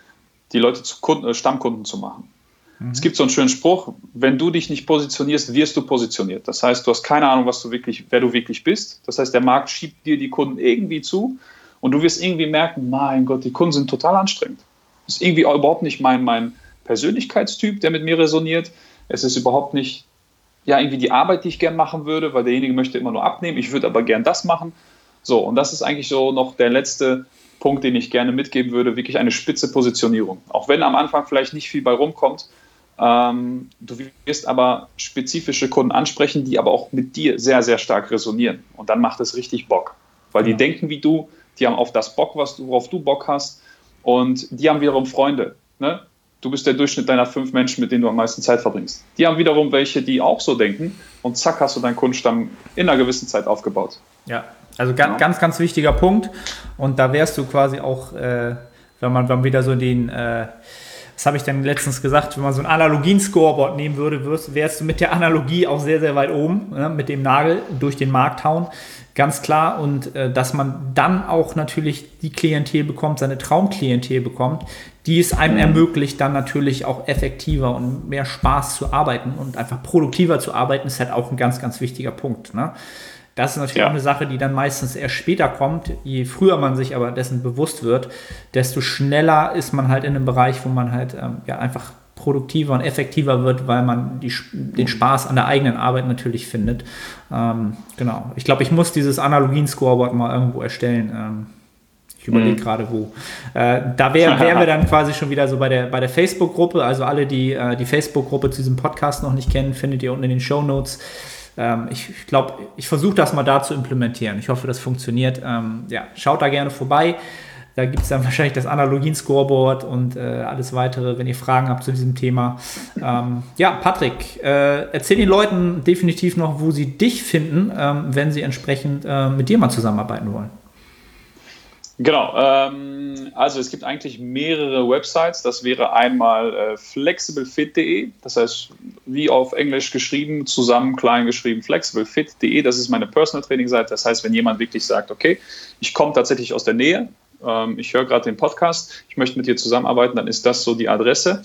die Leute zu Kunden, äh, Stammkunden zu machen. Mhm. Es gibt so einen schönen Spruch, wenn du dich nicht positionierst, wirst du positioniert. Das heißt, du hast keine Ahnung, was du wirklich, wer du wirklich bist. Das heißt, der Markt schiebt dir die Kunden irgendwie zu und du wirst irgendwie merken, mein Gott, die Kunden sind total anstrengend. Das ist irgendwie überhaupt nicht mein, mein Persönlichkeitstyp, der mit mir resoniert. Es ist überhaupt nicht ja, irgendwie die Arbeit, die ich gern machen würde, weil derjenige möchte immer nur abnehmen. Ich würde aber gern das machen. So, und das ist eigentlich so noch der letzte Punkt, den ich gerne mitgeben würde, wirklich eine spitze Positionierung. Auch wenn am Anfang vielleicht nicht viel bei rumkommt, ähm, du wirst aber spezifische Kunden ansprechen, die aber auch mit dir sehr, sehr stark resonieren. Und dann macht es richtig Bock. Weil die ja. denken wie du, die haben auf das Bock, was du, worauf du Bock hast. Und die haben wiederum Freunde. Ne? Du bist der Durchschnitt deiner fünf Menschen, mit denen du am meisten Zeit verbringst. Die haben wiederum welche, die auch so denken. Und zack, hast du deinen Kundenstamm in einer gewissen Zeit aufgebaut. Ja, also ganz, ja. ganz, ganz wichtiger Punkt. Und da wärst du quasi auch, äh, wenn man dann wieder so den, äh, was habe ich denn letztens gesagt, wenn man so ein Analogien-Scoreboard nehmen würde, wärst, wärst, du mit der Analogie auch sehr, sehr weit oben, ne, mit dem Nagel durch den Markt hauen. Ganz klar. Und äh, dass man dann auch natürlich die Klientel bekommt, seine Traumklientel bekommt, die es einem ermöglicht, dann natürlich auch effektiver und mehr Spaß zu arbeiten und einfach produktiver zu arbeiten, ist halt auch ein ganz, ganz wichtiger Punkt. Ne? Das ist natürlich ja. auch eine Sache, die dann meistens erst später kommt. Je früher man sich aber dessen bewusst wird, desto schneller ist man halt in einem Bereich, wo man halt ähm, ja einfach produktiver und effektiver wird, weil man die, den Spaß an der eigenen Arbeit natürlich findet. Ähm, genau. Ich glaube, ich muss dieses Analogien-Scoreboard mal irgendwo erstellen. Ähm, ich überlege mhm. gerade wo. Äh, da [LAUGHS] wären wär wir dann quasi schon wieder so bei der, bei der Facebook-Gruppe. Also alle, die äh, die Facebook-Gruppe zu diesem Podcast noch nicht kennen, findet ihr unten in den Show Notes. Ähm, ich glaube, ich versuche das mal da zu implementieren. Ich hoffe, das funktioniert. Ähm, ja, schaut da gerne vorbei. Da gibt es dann wahrscheinlich das Analogien-Scoreboard und äh, alles weitere, wenn ihr Fragen habt zu diesem Thema. Ähm, ja, Patrick, äh, erzähl den Leuten definitiv noch, wo sie dich finden, ähm, wenn sie entsprechend äh, mit dir mal zusammenarbeiten wollen. Genau, ähm, also es gibt eigentlich mehrere Websites. Das wäre einmal äh, flexiblefit.de, das heißt wie auf Englisch geschrieben, zusammen klein geschrieben, flexiblefit.de. Das ist meine Personal Training Seite. Das heißt, wenn jemand wirklich sagt, okay, ich komme tatsächlich aus der Nähe, ähm, ich höre gerade den Podcast, ich möchte mit dir zusammenarbeiten, dann ist das so die Adresse.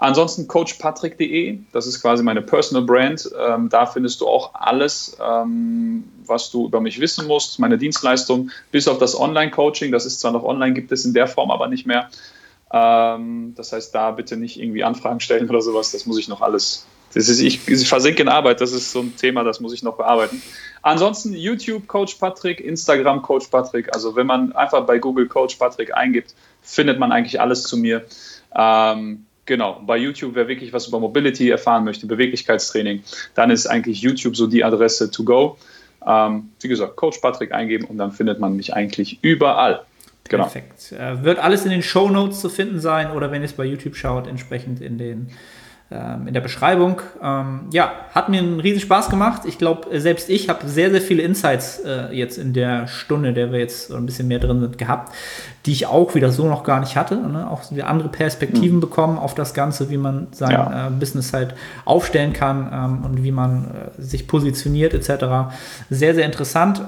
Ansonsten coachpatrick.de, das ist quasi meine Personal Brand. Ähm, da findest du auch alles, ähm, was du über mich wissen musst, meine Dienstleistung, bis auf das Online-Coaching. Das ist zwar noch online, gibt es in der Form aber nicht mehr. Ähm, das heißt, da bitte nicht irgendwie Anfragen stellen [LAUGHS] oder sowas. Das muss ich noch alles. Das ist, ich, ich versinke in Arbeit, das ist so ein Thema, das muss ich noch bearbeiten. Ansonsten YouTube Coach Patrick, Instagram Coach Patrick. Also wenn man einfach bei Google Coach Patrick eingibt, findet man eigentlich alles zu mir. Ähm, Genau, bei YouTube, wer wirklich was über Mobility erfahren möchte, Beweglichkeitstraining, dann ist eigentlich YouTube so die Adresse to go. Ähm, wie gesagt, Coach Patrick eingeben und dann findet man mich eigentlich überall. Genau. Perfekt. Äh, wird alles in den Show Notes zu finden sein oder wenn ihr es bei YouTube schaut, entsprechend in den in der Beschreibung. Ähm, ja, hat mir einen riesen Spaß gemacht. Ich glaube, äh, selbst ich habe sehr, sehr viele Insights äh, jetzt in der Stunde, der wir jetzt ein bisschen mehr drin sind, gehabt, die ich auch wieder so noch gar nicht hatte. Ne? Auch andere Perspektiven mhm. bekommen auf das Ganze, wie man sein ja. äh, Business halt aufstellen kann ähm, und wie man sich positioniert etc. Sehr, sehr interessant.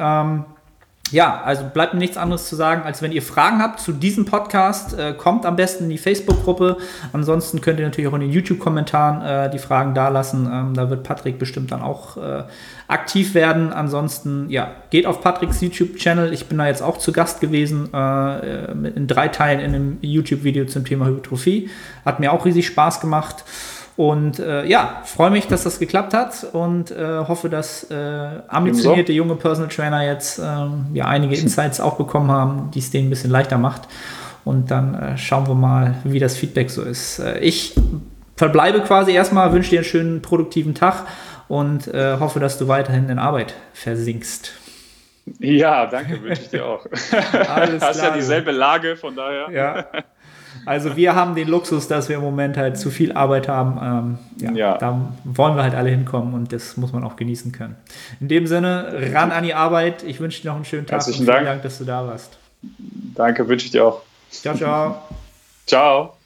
Ja, also bleibt mir nichts anderes zu sagen, als wenn ihr Fragen habt zu diesem Podcast, äh, kommt am besten in die Facebook-Gruppe. Ansonsten könnt ihr natürlich auch in den YouTube-Kommentaren äh, die Fragen dalassen. Ähm, da wird Patrick bestimmt dann auch äh, aktiv werden. Ansonsten, ja, geht auf Patricks YouTube-Channel. Ich bin da jetzt auch zu Gast gewesen äh, in drei Teilen in einem YouTube-Video zum Thema Hypertrophie. Hat mir auch riesig Spaß gemacht. Und äh, ja, freue mich, dass das geklappt hat und äh, hoffe, dass äh, ambitionierte junge Personal Trainer jetzt ähm, ja einige Insights auch bekommen haben, die es denen ein bisschen leichter macht. Und dann äh, schauen wir mal, wie das Feedback so ist. Äh, ich verbleibe quasi erstmal, wünsche dir einen schönen produktiven Tag und äh, hoffe, dass du weiterhin in Arbeit versinkst. Ja, danke, wünsche ich dir auch. Alles Hast ja dieselbe Lage, von daher. Ja. Also wir haben den Luxus, dass wir im Moment halt zu viel Arbeit haben. Ähm, ja, ja, Da wollen wir halt alle hinkommen und das muss man auch genießen können. In dem Sinne, ran an die Arbeit. Ich wünsche dir noch einen schönen Tag Herzlichen und vielen Dank. Dank, dass du da warst. Danke, wünsche ich dir auch. Ciao, ciao. Ciao.